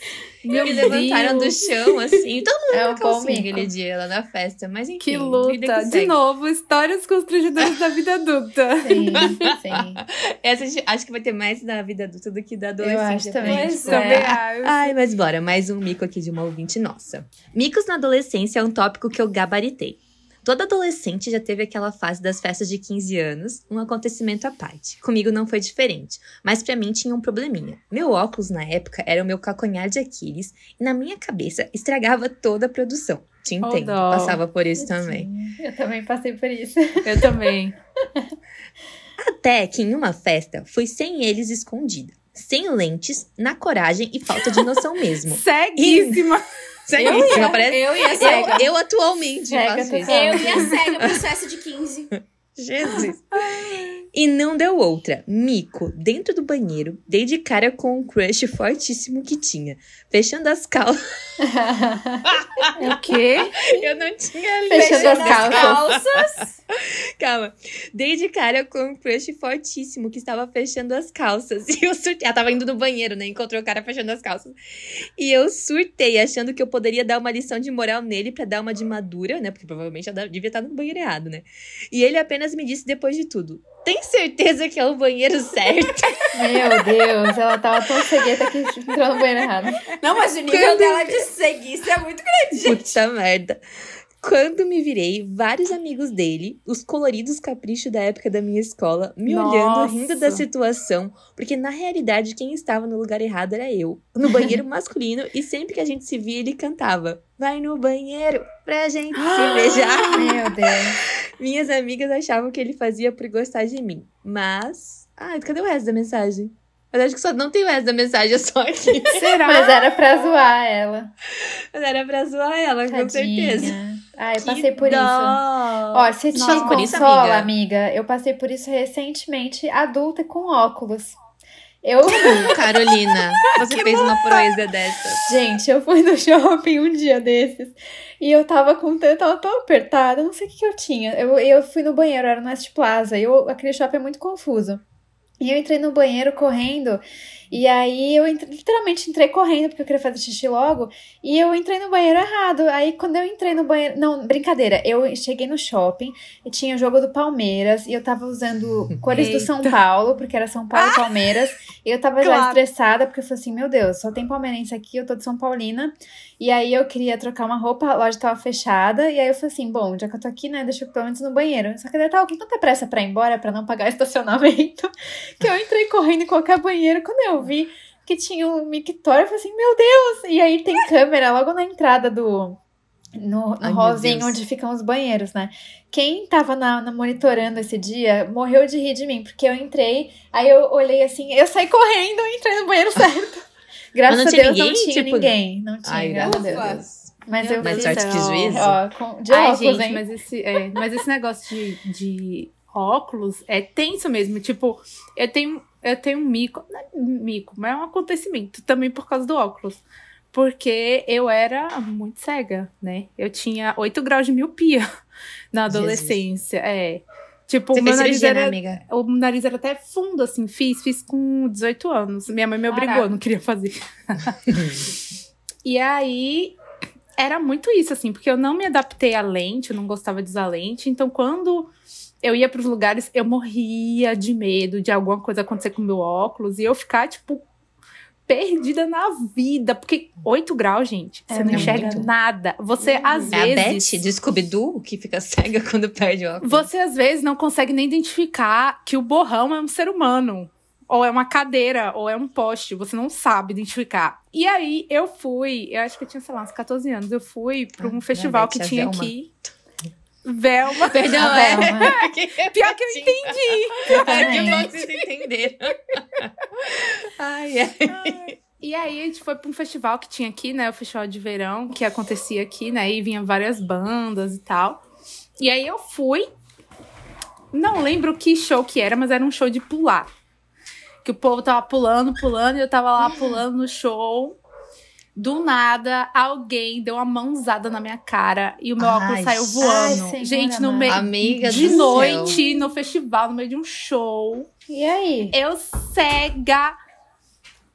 Meu me levantaram do chão, assim. Todo mundo É na um bom calcinha aquele dia lá na festa. Mas enfim, Que luta. que De novo, histórias constrangedoras da vida adulta. Sim, sim. Essa a gente- acho que vai ter mais da vida adulta do que da Eu adolescência. acho também. Tipo, é. Ai, mas bora, mais um mico aqui de uma ouvinte nossa. Micos na adolescência é um tópico que eu gabaritei. Toda adolescente já teve aquela fase das festas de 15 anos, um acontecimento à parte. Comigo não foi diferente, mas pra mim tinha um probleminha. Meu óculos na época era o meu calcanhar de Aquiles e na minha cabeça estragava toda a produção. Te Oh, entendo, dó. passava por isso também. Eu também passei por isso. Eu também. Até que em uma festa fui sem eles escondida. Sem lentes, na coragem e falta de noção mesmo. Ceguíssima. Eu isso, ia, não parece? eu ia cega. Eu, eu atualmente Cega faço isso. Eu ia cega pro sucesso de 15. Jesus. E não deu outra. Mico, dentro do banheiro, dei de cara com um crush fortíssimo que tinha. Fechando as calças. O quê? Eu não tinha lido. Fechando as calças. calças. Calma. Dei de cara com um crush fortíssimo que estava fechando as calças. E eu surtei. Ela tava indo no banheiro, né? Encontrou o cara fechando as calças. E eu surtei, achando que eu poderia dar uma lição de moral nele pra dar uma de madura, né? Porque provavelmente ela devia estar no banheiro errado, né? E ele apenas me disse depois de tudo: Tem certeza que é o banheiro certo? Meu Deus, ela tava tão cegueta que entrou no banheiro errado. Não, mas o nível Quando- dela de seguir é muito grande, gente. Puta merda. Quando me virei, vários amigos dele, os coloridos caprichos da época da minha escola, me Nossa. olhando, rindo da situação, porque na realidade quem estava no lugar errado era eu, no banheiro masculino, e sempre que a gente se via, ele cantava: Vai no banheiro pra gente se beijar. Meu Deus. Minhas amigas achavam que ele fazia por gostar de mim, mas. Ai, cadê o resto da mensagem? Mas acho que só não tem o resto da mensagem, é só aqui. Será? Mas era pra zoar ela. Mas era pra zoar ela, com Tadinha. certeza. Ah, eu Que passei por dó. isso. Ó, se te Passou por isso, consola, amiga? amiga, eu passei por isso recentemente, adulta com óculos. Eu, Carolina, você fez uma proeza dessa. gente, eu fui no shopping um dia desses e eu tava com tanto, tava tão apertada, não sei o que, que eu tinha. Eu, eu fui no banheiro, era no West Plaza, e eu, aquele shopping é muito confuso. E eu entrei no banheiro correndo E aí eu entre- literalmente entrei correndo, porque eu queria fazer xixi logo. E eu entrei no banheiro errado. Aí quando eu entrei no banheiro. Não, brincadeira. Eu cheguei no shopping e tinha o jogo do Palmeiras. E eu tava usando cores do São Paulo, porque era São Paulo e Palmeiras. E eu tava já Claro. estressada, porque eu falei assim: meu Deus, só tem palmeirense aqui, eu tô de São Paulina. E aí eu queria trocar uma roupa, a loja tava fechada. E aí eu falei assim: bom, já que eu tô aqui, né, deixa eu pelo menos no banheiro. Só que daí tava com tanta pressa pra ir embora, pra não pagar estacionamento, que eu entrei correndo em qualquer banheiro. Quando eu vi que tinha um mictório, eu falei assim: meu Deus! E aí tem câmera logo na entrada do. No, no Ai, Deus. onde ficam os banheiros, né? Quem tava na, na monitorando esse dia morreu de rir de mim, porque eu entrei, aí eu olhei assim, eu saí correndo e entrei no banheiro certo. Graças Mas não a Deus não ninguém? tinha Tipo- ninguém. Não tinha, Ai, graças a Deus. Deus. Mas eu Mais fiz, sorte que Deus. juízo. ó, com, de Ai, óculos, gente, hein? mas esse, é, mas esse negócio de, de óculos é tenso mesmo. Tipo, eu tenho, eu tenho um mico. Não é mico, mas é um acontecimento também por causa do óculos. Porque eu era muito cega, né? Eu tinha 8 graus de miopia na Jesus. adolescência. É. Tipo, Você o meu nariz cirurgia, né, era. amiga? O nariz era até fundo, assim, fiz, fiz com 18 anos. Minha mãe me obrigou, Caraca. não queria fazer. e aí, era muito isso, assim, porque eu não me adaptei à lente, eu não gostava de usar lente. Então, quando eu ia pros lugares, eu morria de medo de alguma coisa acontecer com o meu óculos e eu ficar, tipo, perdida na vida. Porque 8 graus, gente, você É não enxerga muito. nada. Você, às É a Beth vezes. de Scooby-Doo que fica cega quando perde o óculos. Você às vezes não consegue nem identificar que o borrão é um ser humano. Ou é uma cadeira, ou é um poste. Você não sabe identificar. E aí eu fui, eu acho que eu tinha, sei lá, uns 14 anos. Eu fui pra um Ah, festival que tinha aqui. Velma. Perdão, A é. Velma. Pior que eu entendi. Ai, que Também. que vocês entenderam. Ai, ai. E aí a gente foi pra um festival que tinha aqui, né? O festival de verão, que acontecia aqui, né? E vinha várias bandas e tal. E aí eu fui. Não lembro que show que era, mas era um show de pular. Que o povo tava pulando, pulando, e eu tava lá pulando no show. Do nada, alguém deu uma mãozada na minha cara e o meu Ai, óculos saiu ai, voando. Senhora Gente, no meio Amiga de noite, no festival, no meio de um show. E aí? Eu cega.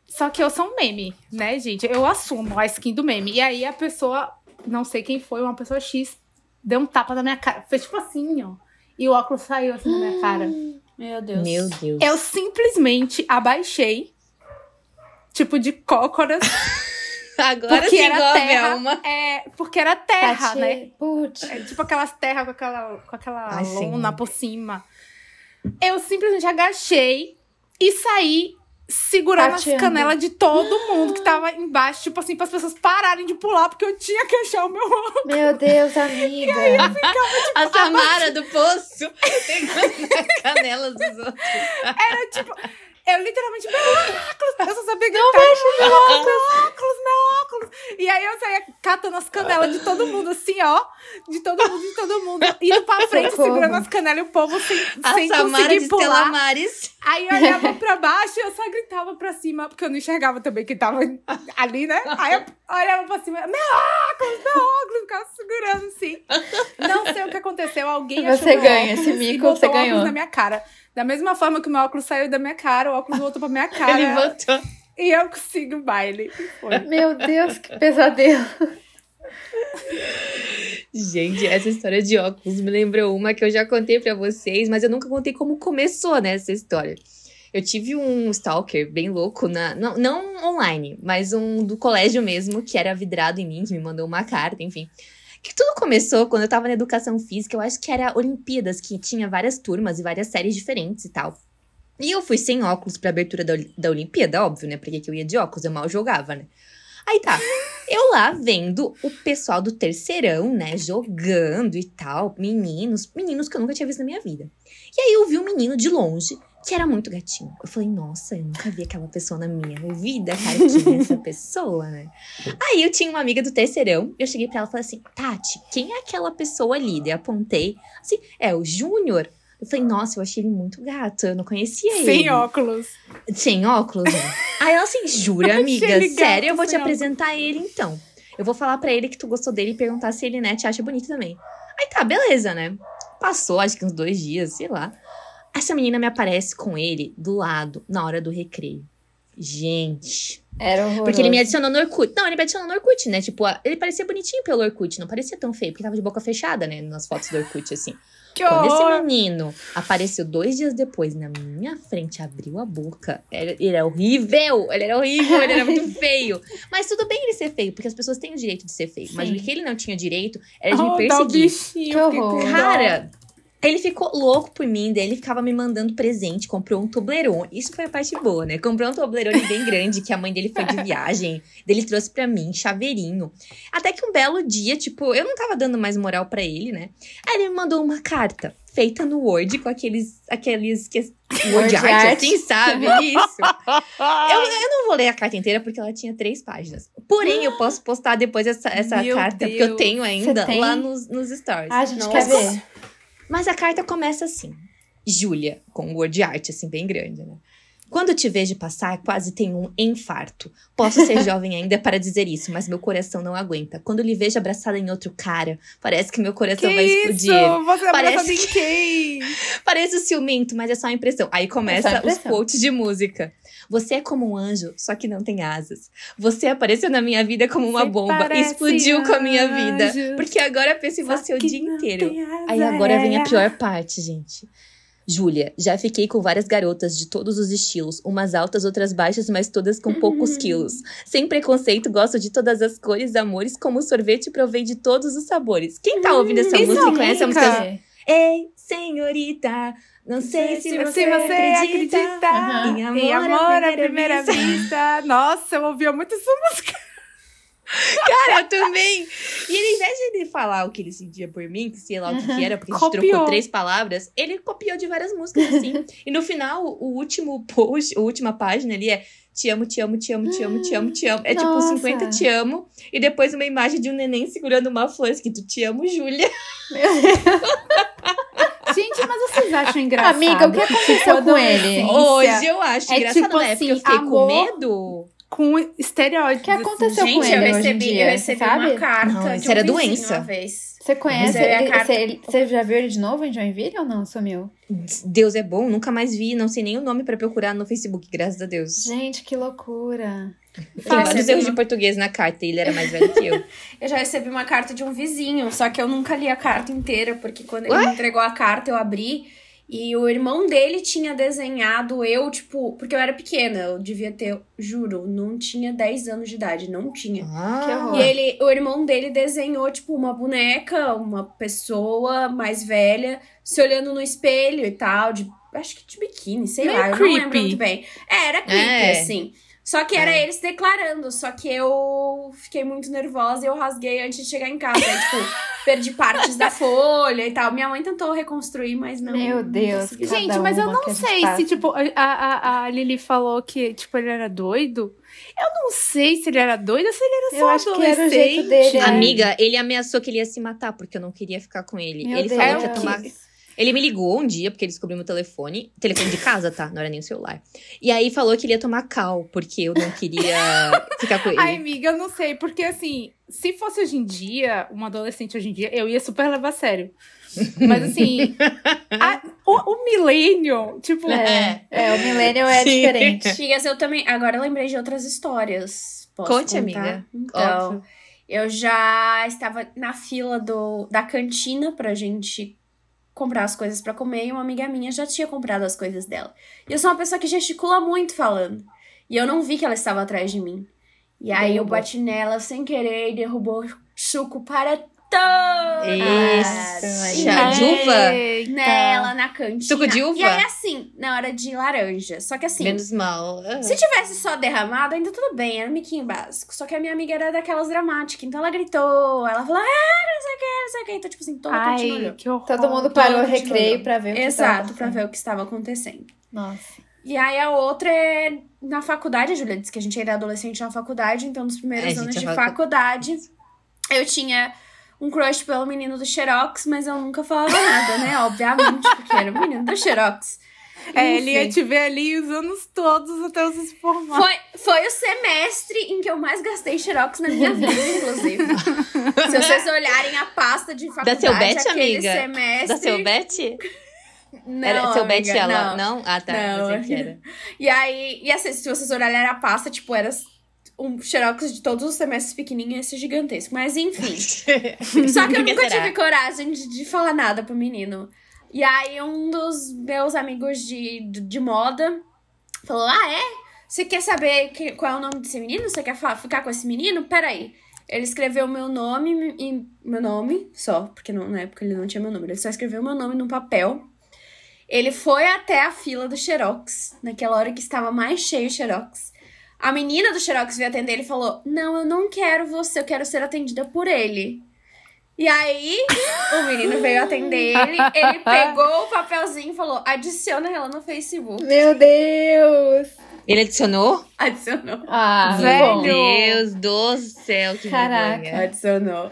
Só que eu sou um meme, né, gente? Eu assumo a skin do meme. E aí a pessoa, não sei quem foi, uma pessoa X, deu um tapa na minha cara. Fez tipo assim, ó. E o óculos saiu assim na minha cara. Meu Deus. Meu Deus. Eu simplesmente abaixei. Tipo, de cócoras. Agora porque sim, era igual a terra. Velma. É, porque era terra, Tati- né? Putz. É, tipo aquelas terras com aquela, com aquela Ai, sim. lona por cima. Eu simplesmente agachei e saí segurando as Tateando. canelas de todo mundo que tava embaixo, tipo assim, para as pessoas pararem de pular, porque eu tinha que achar o meu Meu Deus, amiga. A Samara do poço pegando na canela dos outros. Era tipo. Eu literalmente, meu óculos! Eu só sabia gritar. Não mexe meu óculos! Meu óculos, meu óculos! E aí eu saía catando as canelas de todo mundo, assim, ó. De todo mundo, de todo mundo. Indo pra frente, Socorro. segurando as canelas e o povo sem, A sem Samara conseguir pular. Maris. Aí eu olhava pra baixo e eu só gritava pra cima, porque eu não enxergava também que tava ali, né? Aí eu olhava pra cima, meu óculos, meu óculos, ficava segurando assim. Não sei o que aconteceu, alguém Você achou ganha, esse mico você ganhou. na minha cara. Da mesma forma que o meu óculos saiu da minha cara, o óculos voltou pra minha cara. Ele voltou. E eu consigo o baile. Foi. Meu Deus, que pesadelo. Gente, essa história de óculos me lembrou uma que eu já contei pra vocês, mas eu nunca contei como começou né, essa história. Eu tive um stalker bem louco, na, não, não online, mas um do colégio mesmo, que era vidrado em mim, que me mandou uma carta, enfim. Que tudo começou quando eu tava na educação física, eu acho que era Olimpíadas, que tinha várias turmas e várias séries diferentes e tal. E eu fui sem óculos pra abertura da, da Olimpíada, óbvio, né? Porque que eu ia de óculos, eu mal jogava, né? Aí tá, eu lá vendo o pessoal do terceirão, né, jogando e tal, meninos, meninos que eu nunca tinha visto na minha vida. E aí eu vi um menino de longe que era muito gatinho. Eu falei, nossa, eu nunca vi aquela pessoa na minha vida, cara, quem é essa pessoa, né? Aí eu tinha uma amiga do terceirão, eu cheguei pra ela e falei assim, Tati, quem é aquela pessoa ali? Daí eu apontei, assim, é o Júnior. Eu falei, nossa, eu achei ele muito gato, eu não conhecia ele. Sem óculos. Sem óculos, né? Aí ela assim, jura, amiga? Sério, eu vou te apresentar ele então. Eu vou falar pra ele que tu gostou dele e perguntar se ele, né, te acha bonito também. Aí tá, beleza, né? Passou, acho que uns dois dias, sei lá. Essa menina me aparece com ele do lado, na hora do recreio. Gente. Era horroroso. Porque ele me adicionou no Orkut. Não, ele me adicionou no Orkut, né? Tipo, ele parecia bonitinho pelo Orkut, não parecia tão feio, porque tava de boca fechada, né? Nas fotos do Orkut, assim. Que Quando esse horror! menino apareceu dois dias depois na minha frente, abriu a boca. Ele, era horrível, ele era horrível, ele era muito feio. Mas tudo bem ele ser feio, porque as pessoas têm o direito de ser feio. Mas Sim. o que ele não tinha direito era de me Oh, dá o perseguir. bichinho. Cara, ele ficou louco por mim, daí ele ficava me mandando presente, comprou um Toblerone. Isso foi a parte boa, né? Comprou um Toblerone bem grande, que a mãe dele foi de viagem. daí ele trouxe pra mim, chaveirinho. Até que um belo dia, tipo, eu não tava dando mais moral pra ele, né? Aí ele me mandou uma carta, feita no Word, com aqueles, aqueles, que, Word art, art. assim, sabe? Isso. Eu, eu não vou ler a carta inteira porque ela tinha três páginas. Porém, eu posso postar depois essa, essa Meu carta, porque eu Deus. tenho ainda lá nos, nos stories. Ah, a gente Nossa. quer ver. Mas a carta começa assim: Júlia, com word art, assim, bem grande, né? Quando te vejo passar, quase tenho um infarto. Posso ser jovem ainda para dizer isso, mas meu coração não aguenta. Quando lhe vejo abraçada em outro cara, parece que meu coração Que vai isso? explodir. Você Parece em quem? Parece ciumento, mas é só impressão. Aí É começa os impressão. quotes de música. Você é como um anjo, só que não tem asas. Você apareceu na minha vida como uma Você bomba e explodiu com a minha vida. anjo, Porque agora penso em você o dia inteiro. Aí agora vem a pior parte, gente. Júlia, já fiquei com várias garotas de todos os estilos, umas altas, outras baixas, mas todas com poucos quilos. Sem preconceito, gosto de todas as cores, amores, como sorvete, provei de todos os sabores. Quem tá ouvindo essa isso música é e conhece a música? Ei, senhorita, não sei se, você, acredita. acredita. Em amor, Em à amor à primeira primeira vista. vista. Nossa, eu ouvia muito essa música. Cara, eu também. E ele, ao invés de ele falar o que ele sentia por mim, que sei lá o que, que era, porque a gente Copiou. trocou três palavras, ele copiou de várias músicas, assim. e no final, o último post, a última página ali é te amo, te amo, te amo, te amo, te amo, te amo. É Nossa. tipo 50 te amo. E depois uma imagem de um neném segurando uma flor escrito te amo, Júlia. Gente, mas vocês acham engraçado? Amiga, o que aconteceu com ele? adolescência Hoje eu acho É engraçado, tipo né? Porque eu assim, fiquei amor- com medo. Com estereótipos. O que aconteceu assim. com Gente, ele eu hoje em recebi, dia, eu recebi sabe? uma carta Não, de isso um era doença. uma vez. Você conhece é a ele? carta- Você, ele- você já viu ele de novo em Joinville ou não? Sumiu? Deus é bom, nunca mais vi, não sei nem o nome pra procurar no Facebook, graças a Deus. Gente, que loucura. Tem Fala, vários erros de português na carta e ele era mais velho que eu. Eu já recebi uma carta de um vizinho, só que eu nunca li a carta inteira, porque quando Ué? ele me entregou a carta, eu abri e o irmão dele tinha desenhado eu, tipo, porque eu era pequena, eu devia ter, juro, não tinha 10 anos de idade, não tinha. Ah, Que horror. E ele, o irmão dele desenhou, tipo, uma boneca, uma pessoa mais velha, se olhando no espelho e tal, de, acho que de biquíni, sei Meio lá, eu não creepy. lembro muito bem. É, era creepy, É. assim. Só que era É. eles declarando, só que eu fiquei muito nervosa e eu rasguei antes de chegar em casa. Aí, tipo, perdi partes da folha e tal. Minha mãe tentou reconstruir, mas não. Meu não Deus. Cada Gente, mas eu não sei passa. se, tipo, a, a, a Lili falou que, tipo, ele era doido. Eu não sei se ele era doido ou se ele era Eu só acho que era o jeito adolescente. dele, é. Amiga, ele ameaçou que ele ia se matar porque eu não queria ficar com ele. Meu ele Deus. falou que ia É, tomar. Ele me ligou um dia, porque ele descobriu meu telefone. Telefone de casa, tá? Não era nem o celular. E aí falou que ele ia tomar cal, porque eu não queria ficar com ele. Ai, amiga, eu não sei, porque assim, se fosse hoje em dia, uma adolescente hoje em dia, eu ia super levar a sério. Mas assim, a- o, o milênio, tipo, É, é, o Millennial é Sim. diferente. Amigas, eu também. Agora eu lembrei de outras histórias. Posso Conte, contar? amiga. Então, Óbvio. eu já estava na fila do, da cantina pra gente comprar as coisas pra comer e uma amiga minha já tinha comprado as coisas dela. E eu sou uma pessoa que gesticula muito falando. E eu não vi que ela estava atrás de mim. E aí eu Derrubou. bati nela sem querer e derrubou suco para Isso. Chá de uva? Nela na cantina. Suco de uva? E aí assim, na hora de laranja. Só que assim, Menos mal. Ah. se tivesse só derramado, ainda tudo bem, era um miquinho básico. Só que a minha amiga era daquelas dramáticas, então ela gritou, ela falou, ah, não sei o que, não sei o que. Então, tipo assim, todo mundo Ai, que horror. Todo mundo parou o recreio pra ver o que Exato, pra ver o que estava acontecendo. Nossa. E aí a outra é na faculdade, a Julia disse que a gente era adolescente na faculdade, então nos primeiros É, anos a de facu- faculdade, eu tinha um crush pelo menino do Xerox, mas eu nunca falava nada, né? Obviamente, porque era o menino do Xerox. É, ele ia Enfim. te ver ali os anos todos até você se formar. Foi, foi o semestre em que eu mais gastei Xerox na minha vida, inclusive. Se vocês olharem a pasta de faculdade, seu bet, aquele amiga? semestre... Dá seu bet? Não, era seu bet ela? não. Não? Ah, tá. Não. Não. que era. E aí, e assim, se vocês olharem, a pasta, tipo, era um xerox de todos os semestres pequenininho e esse gigantesco. Mas enfim. Só que eu nunca tive coragem de, de falar nada pro menino. E aí, um dos meus amigos de, de, de moda falou: Ah, é? Você quer saber que- qual é o nome desse menino? Você quer ficar com esse menino? Peraí. Ele escreveu meu nome e meu nome só, porque não- na época ele não tinha meu número. Ele só escreveu meu nome num papel. Ele foi até a fila do Xerox, naquela hora que estava mais cheio o Xerox. A menina do Xerox veio atender ele e falou: Não, eu não quero você, eu quero ser atendida por ele. E aí, o menino veio atender ele, ele pegou o papelzinho e falou: Adiciona ela no Facebook. Meu Deus! Ele adicionou? Adicionou. Ah, Velho. Meu Deus do céu, que Caraca. vergonha. Adicionou.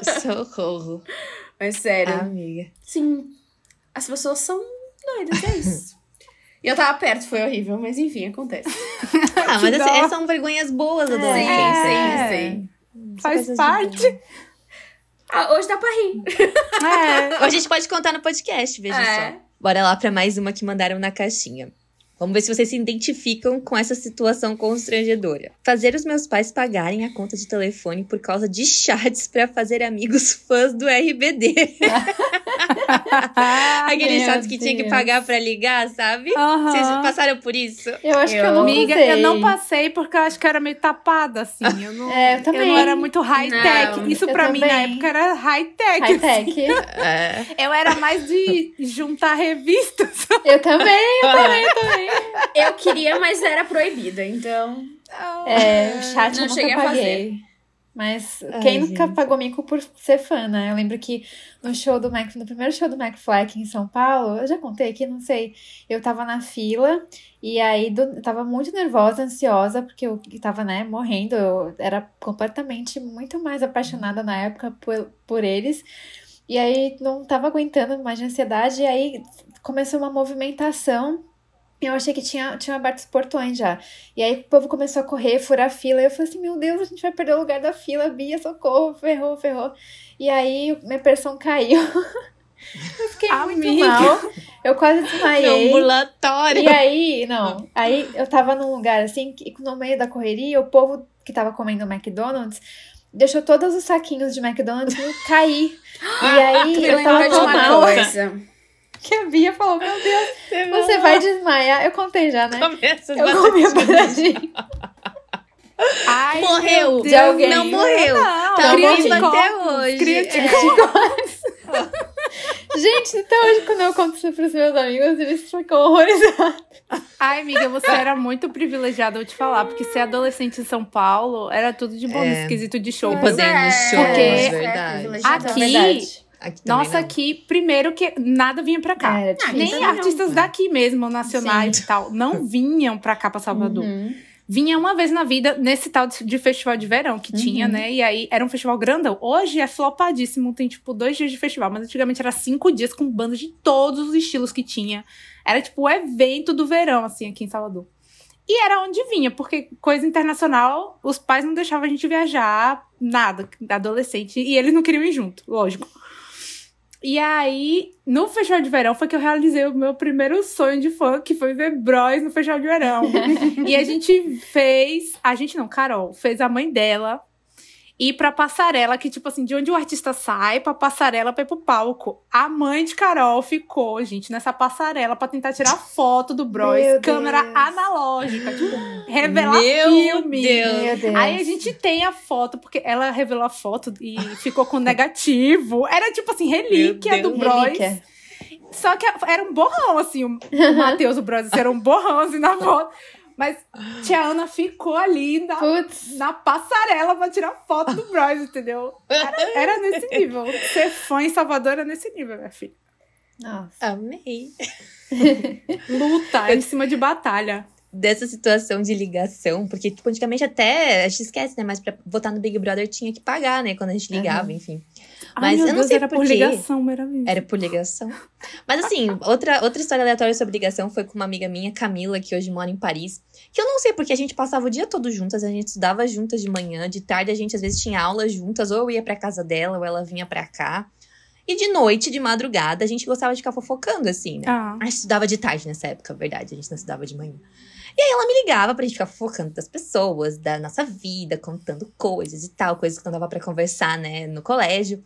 Socorro. Mas sério, Amiga. sim, as pessoas são doidas, é isso. E eu tava perto, foi horrível, mas enfim, acontece. Ah, mas assim, essas são vergonhas boas da É. adolescência. É. sim, sim. Faz Coisas de parte. Ah, hoje dá pra rir. É. Ou a gente pode contar no podcast, veja É. só. Bora lá pra mais uma que mandaram na caixinha. Vamos ver se vocês se identificam com essa situação constrangedora. Fazer os meus pais pagarem a conta de telefone por causa de chats pra fazer amigos fãs do RBD. Aqueles chats que tinha que pagar pra ligar, sabe? Aham. Vocês passaram por isso? Eu acho que Eu- eu não Amiga, usei. eu não passei porque eu acho que eu era meio tapada, assim. Eu não, É, eu também. não era muito high-tech. Isso eu pra mim na época era high-tech. High-tech. É. Eu era mais de juntar revistas. Eu também, eu também, eu também. Eu queria, mas era proibida, então. É, o chat Não eu cheguei nunca a fazer. Mas Ai, quem nunca gente. pagou mico por ser fã, né? Eu lembro que no show do Mac, no primeiro show do McFly aqui em São Paulo, eu já contei aqui, não sei. Eu tava na fila e aí do, eu tava muito nervosa, ansiosa, porque eu tava, né, morrendo. Eu era completamente muito mais apaixonada na época por, por eles. E aí não tava aguentando mais de ansiedade. E aí começou uma movimentação. Eu achei que tinha, tinha aberto os portões já. E aí o povo começou a correr, furar a fila. E eu falei assim: Meu Deus, a gente vai perder o lugar da fila, Bia, socorro, ferrou, ferrou. E aí minha pressão caiu. eu fiquei muito Amiga. mal. Eu quase No desmaiei. ambulatório. E aí, não. Aí eu tava num lugar assim, que no meio da correria, o povo que tava comendo McDonald's deixou todos os saquinhos de McDonald's cair. E aí eu tava tão uma mal coisa. Que a Bia falou: Meu Deus, você vai desmaiar. Eu contei já, né? Começa Eu comi a paradinha. Ai, Morreu. De alguém. Não morreu. Não, Tá vivo até hoje. cria É. Gente, até hoje, quando eu conto isso pros meus amigos, eles ficam horrorizados. Ai, amiga, você era muito privilegiada, eu te falar, porque ser adolescente em São Paulo era tudo de bom É. nesse quesito de show. E poder ir shows, Porque- é verdade. Aqui- verdade. Aqui Nossa, não. aqui, primeiro que nada vinha pra cá. É, Ah. Nem também não. artistas daqui mesmo, nacionais e tal, não vinham pra cá, pra Salvador. Uhum. Vinha uma vez na vida nesse tal de de festival de verão que tinha, Uhum. né? E aí era um festival grandão. Hoje é flopadíssimo, tem tipo dois dias de festival, mas antigamente era cinco dias com bandas de todos os estilos que tinha. Era tipo o evento do verão, assim, aqui em Salvador. E era onde vinha, porque coisa internacional, os pais não deixavam a gente viajar, nada, adolescente. E eles não queriam ir junto, lógico. E aí, no Festival de Verão, foi que eu realizei o meu primeiro sonho de fã, que foi ver Bros no Festival de Verão. e a gente fez. A gente não, Carol, fez a mãe dela ir pra passarela, que, tipo assim, de onde o artista sai pra passarela pra ir pro palco. A mãe de Carol ficou, gente, nessa passarela pra tentar tirar foto do Bros, Meu câmera Deus. analógica, tipo, revelar Meu filme. Deus. Meu Deus. Aí a gente tem a foto, porque ela revelou a foto e ficou com negativo. Era tipo assim, relíquia do. Bros. Relíquia. Só que era um borrão, assim. O o Matheus, o Bros, era um borrão, assim, na foto. Mas tia Ana ficou ali na, na passarela pra tirar foto do Bros, entendeu? Era, era nesse nível. Ser fã em Salvador era nesse nível, minha filha. Nossa. Amei. Luta em cima de batalha. Dessa situação de ligação, porque, tipo, antigamente até, a gente esquece, né? Mas pra votar no Big Brother tinha que pagar, né? Quando a gente ligava, enfim. Ai, Mas meu eu não Deus, sei era por por ligação, maravilha. Era por ligação. Mas assim, outra, outra história aleatória sobre ligação foi com uma amiga minha, Camila, que hoje mora em Paris. Que eu não sei porque a gente passava o dia todo juntas, a gente estudava juntas de manhã, de tarde a gente às vezes tinha aula juntas, ou eu ia pra casa dela, ou ela vinha pra cá. E de noite, de madrugada, a gente gostava de ficar fofocando, assim, né? Ah. A gente estudava de tarde nessa época, verdade. A gente não estudava de manhã. E aí ela me ligava pra gente ficar fofocando das pessoas, da nossa vida, contando coisas e tal, coisas que não dava pra conversar, né, no colégio.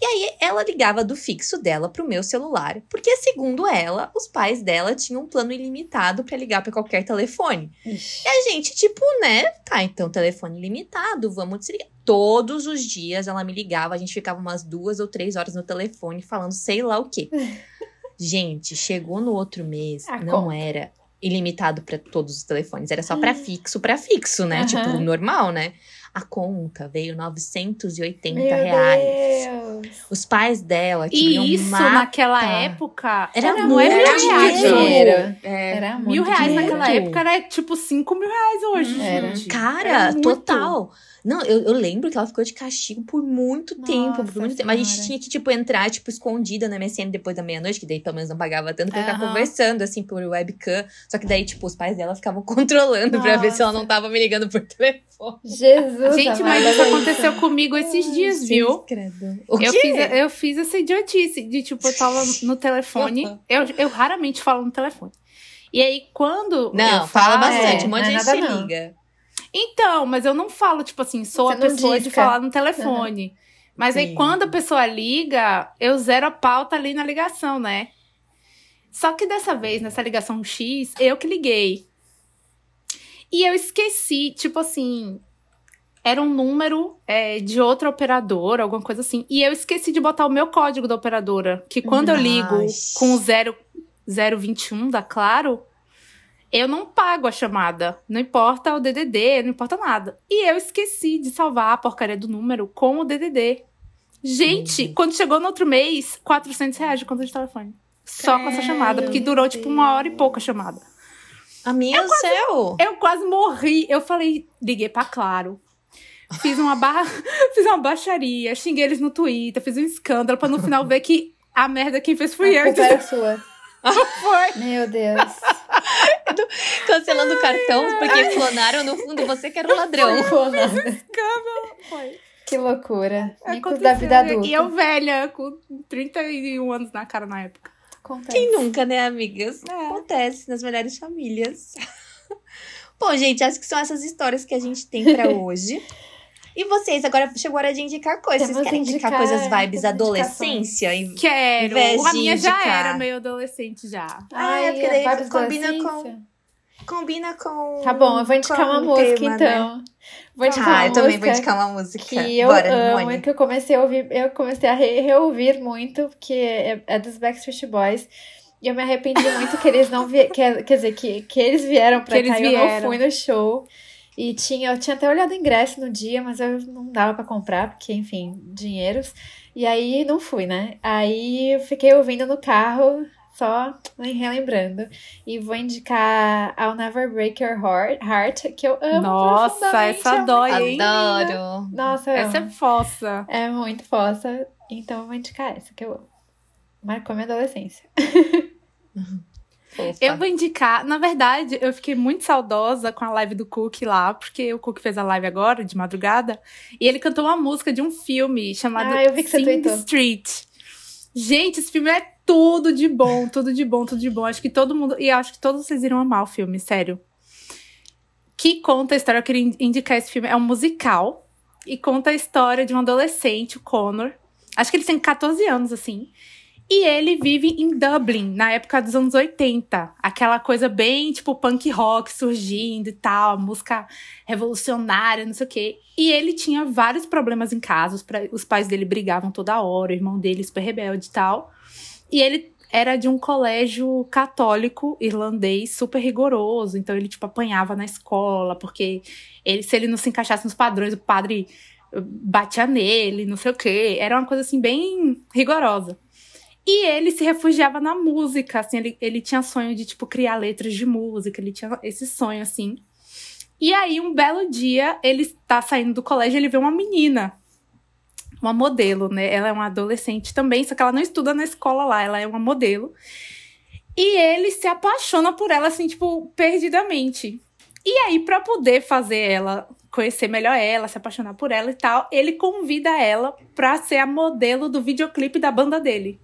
E aí ela ligava do fixo dela pro meu celular, porque segundo ela, os pais dela tinham um plano ilimitado pra ligar pra qualquer telefone. Ixi. E a gente, tipo, né, tá, então telefone limitado, vamos desligar. Todos os dias ela me ligava, a gente ficava umas duas ou três horas no telefone falando sei lá o quê. gente, chegou no outro mês, A não conta. era ilimitado pra todos os telefones, era só pra fixo, pra fixo, né? Aham. Tipo, normal, né? A conta veio 980 Meu reais. Deus. Os pais dela queriam E isso, matar. naquela época, Era é mil muito reais dinheiro. É. Era muito Mil reais dinheiro. naquela época era tipo 5 mil reais hoje, Era. gente. Cara, Era total. Não, eu, eu lembro que ela ficou de castigo por muito tempo, Nossa por muito tempo. A gente tinha que, tipo, entrar, tipo, escondida na MSN depois da meia-noite, que daí pelo menos não pagava tanto, pra ficar Aham. conversando, assim, por webcam. Só que daí, tipo, os pais dela ficavam controlando pra ver se ela não Nossa. tava me ligando por telefone. Jesus. Gente, mas isso aconteceu comigo esses dias, viu? Credo. O Eu quê? fiz, eu fiz essa idiotice de, tipo, eu tava no telefone. eu, eu raramente falo no telefone. E aí, quando. Não, eu fala falo- bastante. é, um monte de é gente não. liga. Então, mas eu não falo, tipo assim, sou Você a não pessoa de disca. falar no telefone. Mas aí, Sim. quando a pessoa liga, eu zero a pauta ali na ligação, né? Só que dessa vez, nessa ligação X, eu que liguei. E eu esqueci, tipo assim. Era um número é, de outra operadora, alguma coisa assim. E eu esqueci de botar o meu código da operadora. Que quando eu ligo Nossa. com o 0, 021 da Claro, eu não pago a chamada. Não importa o DDD, não importa nada. E eu esqueci de salvar a porcaria do número com o DDD. Gente, Uhum. quando chegou no outro mês, 400 reais de conta de telefone. Só com essa chamada, porque durou tipo uma hora e pouco a chamada. Amiga do céu! Eu quase morri. Eu falei, liguei pra Claro. Fiz uma barra, fiz uma baixaria, xinguei eles no Twitter, fiz um escândalo pra no final ver que a merda quem fez fui A eu. culpa era sua. Foi. Meu Deus. Cancelando o cartão porque clonaram no fundo você que era o ladrão. Pô, não. Foi. Que loucura. Micos Aconteceu. da vida adulta. E eu velha, com 31 anos na cara na época. Acontece. Quem nunca, né, amigas? É. Acontece nas melhores famílias. Bom, gente, acho que são essas histórias que a gente tem pra hoje. E vocês, agora chegou a hora de indicar coisas. Vocês querem indicar, indicar- coisas vibes adolescência? Quero. Invés A minha já era meio adolescente já. Ah, é porque daí vários combina com-. Combina com. Tá bom, eu vou indicar uma música tema, né? então. Vou indicar Ah, uma eu também vou música indicar uma música. que eu Bora, amo Mônica. e que eu comecei a ouvir, eu comecei a re- reouvir muito, que é, é dos Backstreet Boys. E eu me arrependi muito que eles não vieram, quer, quer dizer, que, que eles vieram pra Que eles cá e eu não fui no show. E tinha, eu tinha até olhado o ingresso no dia, mas eu não dava pra comprar, porque, enfim, dinheiros. E aí não fui, né? Aí eu fiquei ouvindo no carro, só relembrando. E vou indicar I'll Never Break Your Heart, que eu amo Nossa, essa é dói, hein? Adoro. Nossa, eu Essa é amo. fossa. É muito fossa. Então eu vou indicar essa que eu amo. Marcou minha adolescência. Fofa. Eu vou indicar, na verdade, eu fiquei muito saudosa com a live do Cook lá, porque o Cook fez a live agora, de madrugada, e ele cantou uma música de um filme chamado Ah, eu vi que você Sing tweetou. Street. Gente, esse filme é tudo de bom, tudo de bom, tudo de bom. Acho que todo mundo, e acho que todos vocês irão amar o filme, sério. Que conta a história, eu queria in- indicar esse filme, é um musical, e conta a história de um adolescente, o Connor. Acho que ele tem 14 anos, assim. E ele vive em Dublin, na época dos anos 80. Aquela coisa bem, tipo, punk rock surgindo e tal, música revolucionária, não sei o quê. E ele tinha vários problemas em casa, os, pais dele brigavam toda hora, o irmão dele super rebelde e tal. E ele era de um colégio católico irlandês super rigoroso, então ele, tipo, apanhava na escola, porque ele, se ele não se encaixasse nos padrões, o padre eh, batia nele, não sei o quê. Era uma coisa, assim, bem rigorosa. E ele se refugiava na música, assim, ele, ele tinha sonho de, tipo, criar letras de música, ele tinha esse sonho, assim. E aí, um belo dia, ele está saindo do colégio, ele vê uma menina, uma modelo, né? Ela é uma adolescente também, só que ela não estuda na escola lá, ela é uma modelo. E ele se apaixona por ela, assim, tipo, perdidamente. E aí, pra poder fazer ela conhecer melhor ela, se apaixonar por ela e tal, ele convida ela pra ser a modelo do videoclipe da banda dele.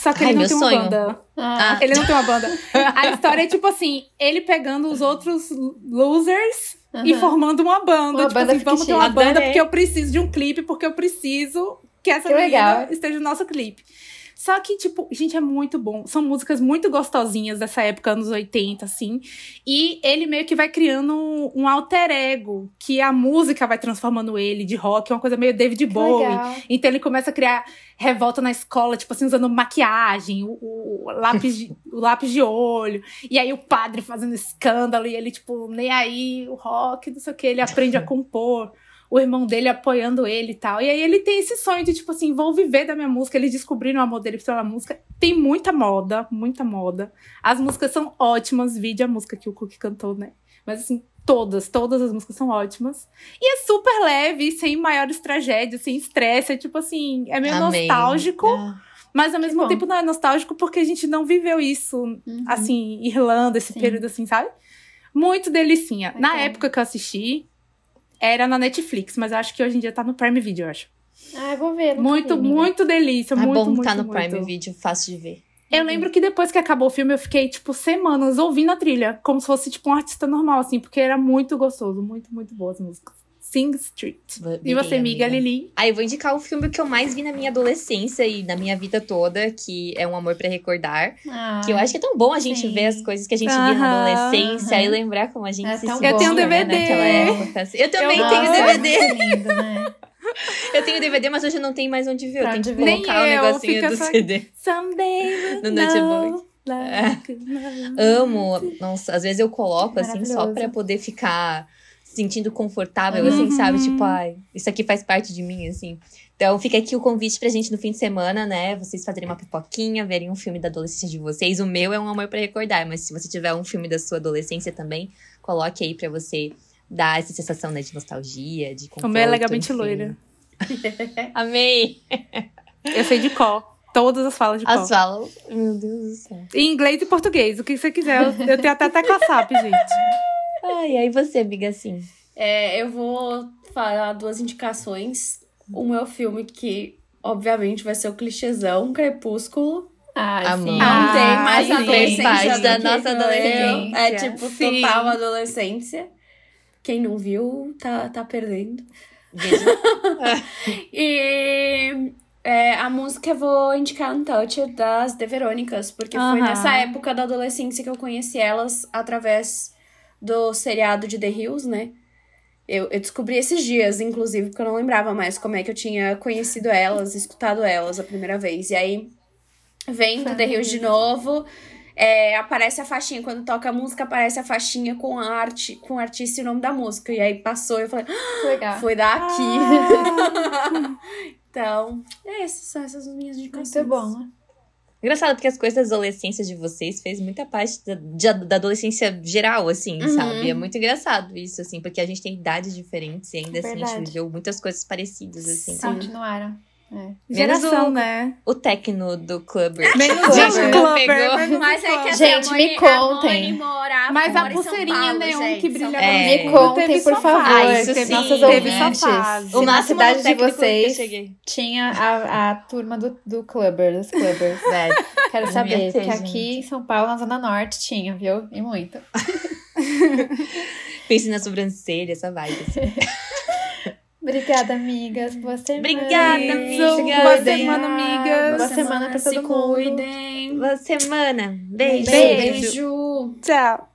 Só que Ai, ele não tem uma sonho. banda. Ah, Ele não tem uma banda. A história é tipo assim, ele pegando os outros losers e Aham. formando uma banda. Uma tipo banda assim, vamos ter uma banda Adorei. porque eu preciso de um clipe, porque eu preciso que essa Que menina legal. esteja no nosso clipe. Só que, tipo, gente, é muito bom. São músicas muito gostosinhas dessa época, anos 80, assim. E ele meio que vai criando um, alter ego, que a música vai transformando ele de rock, uma coisa meio David Bowie. Então ele começa a criar revolta na escola, tipo assim, usando maquiagem, o, o lápis, de, o lápis de olho. E aí o padre fazendo escândalo, e ele, tipo, nem aí, o rock, não sei o que, ele aprende a compor. O irmão dele apoiando ele e tal. E aí ele tem esse sonho de, tipo assim, vou viver da minha música. Eles descobriram o amor dele pela música. Tem muita moda, muita moda. As músicas são ótimas. Vídeo a música que o Cook cantou, né? Mas assim, todas, todas as músicas são ótimas. E é super leve, sem maiores tragédias, sem estresse. É tipo assim, é meio Amei. nostálgico, Ah. mas ao mesmo tempo não é nostálgico porque a gente não viveu isso, Uhum. assim, Irlanda, esse Sim. período assim, sabe? Muito delicinha. Na Bacana. época que eu assisti, era na Netflix, mas eu acho que hoje em dia tá no Prime Video, eu acho. Ah, eu vou ver. Muito, vi, amiga. muito delícia, É muito, bom muito, estar no muito. Prime Video, fácil de ver. Eu lembro que depois que acabou o filme, eu fiquei, tipo, semanas ouvindo a trilha, como se fosse, tipo, um artista normal, assim, porque era muito gostoso, muito, muito boas as músicas. Sing Street. E você, amiga, Lili? Aí eu vou indicar o filme que eu mais vi na minha adolescência e na minha vida toda, que é Um Amor pra Recordar. Ah, Que eu acho que é tão bom a gente sim. ver as coisas que a gente via na adolescência aham. e lembrar como a gente É se sentia Eu tenho um né, DVD. época. Eu também Eu tenho amo. DVD. É lindo, né? Eu tenho DVD, mas hoje eu não tenho mais onde ver. Eu tenho que colocar o negocinho do só- CD. Someday No notebook. love. Amo. Nossa, às vezes eu coloco assim só pra poder ficar sentindo confortável, assim, Uhum. sabe? Tipo, ai, isso aqui faz parte de mim, assim. Então fica aqui o convite pra gente no fim de semana, né? Vocês fazerem uma pipoquinha, verem um filme da adolescência de vocês. O meu é um amor pra recordar, mas se você tiver um filme da sua adolescência também, coloque aí pra você dar essa sensação, né, de nostalgia, de conforto. O meu é legalmente enfim. loira. Amei! Eu sei de cor. Todas as falas de cor. As falas. Meu Deus do céu. Em inglês e português, o que você quiser. Eu, eu tenho até tecla SAP, gente. Ai, aí você, amiga, assim. É, eu vou falar duas indicações. O meu filme que, obviamente, vai ser o clichêzão, Crepúsculo. Ah, sim. Não Ah, tem mais sim. adolescência da nossa foi adolescência. É tipo Sim. total adolescência. Quem não viu, tá, tá perdendo. E é, a música eu vou indicar Untouched das The Verônicas, porque foi Aham. nessa época da adolescência que eu conheci elas através do seriado de The Hills, né? Eu, eu descobri esses dias, inclusive, porque eu não lembrava mais como é que eu tinha conhecido elas, escutado elas a primeira vez. E aí, vendo The Hills de novo, é, aparece a faixinha. Quando toca a música, aparece a faixinha com a arte, com o artista e o nome da música. E aí passou e eu falei, legal. foi daqui. Ah. Então, é, essas são essas minhas indicações. Muito bom. né? Engraçado, porque as coisas da adolescência de vocês fez muita parte da, de- da adolescência geral, assim, Uhum. sabe? É muito engraçado isso, assim, porque a gente tem idades diferentes e ainda assim a gente viveu muitas coisas parecidas, assim. Continuaram. É. Geração, o- né? O técno do Clubber. Menos Clubber. gente, Não Clubber, Mas é que Gente, a me contem. A Moni mora, Mas a pulseirinha Paulo, neon gente, que brilha. É. Me contem, Teve por favor. Ah, isso teve sim. nossos Teve ouvintes. O na cidade de técnico vocês tinha a, a turma do, do Clubber, dos Clubbers. Velho. Quero saber, ter, porque aqui em São Paulo, na Zona Norte, tinha, viu? E muito. Pense na sobrancelha, essa vibe, assim. Obrigada, amigas. Boa semana. Obrigada, Beijo. amiga. Boa semana, amigas. Boa semana pra se todo mundo. cuidem. Boa semana. Beijo. Beijo. Beijo. Tchau.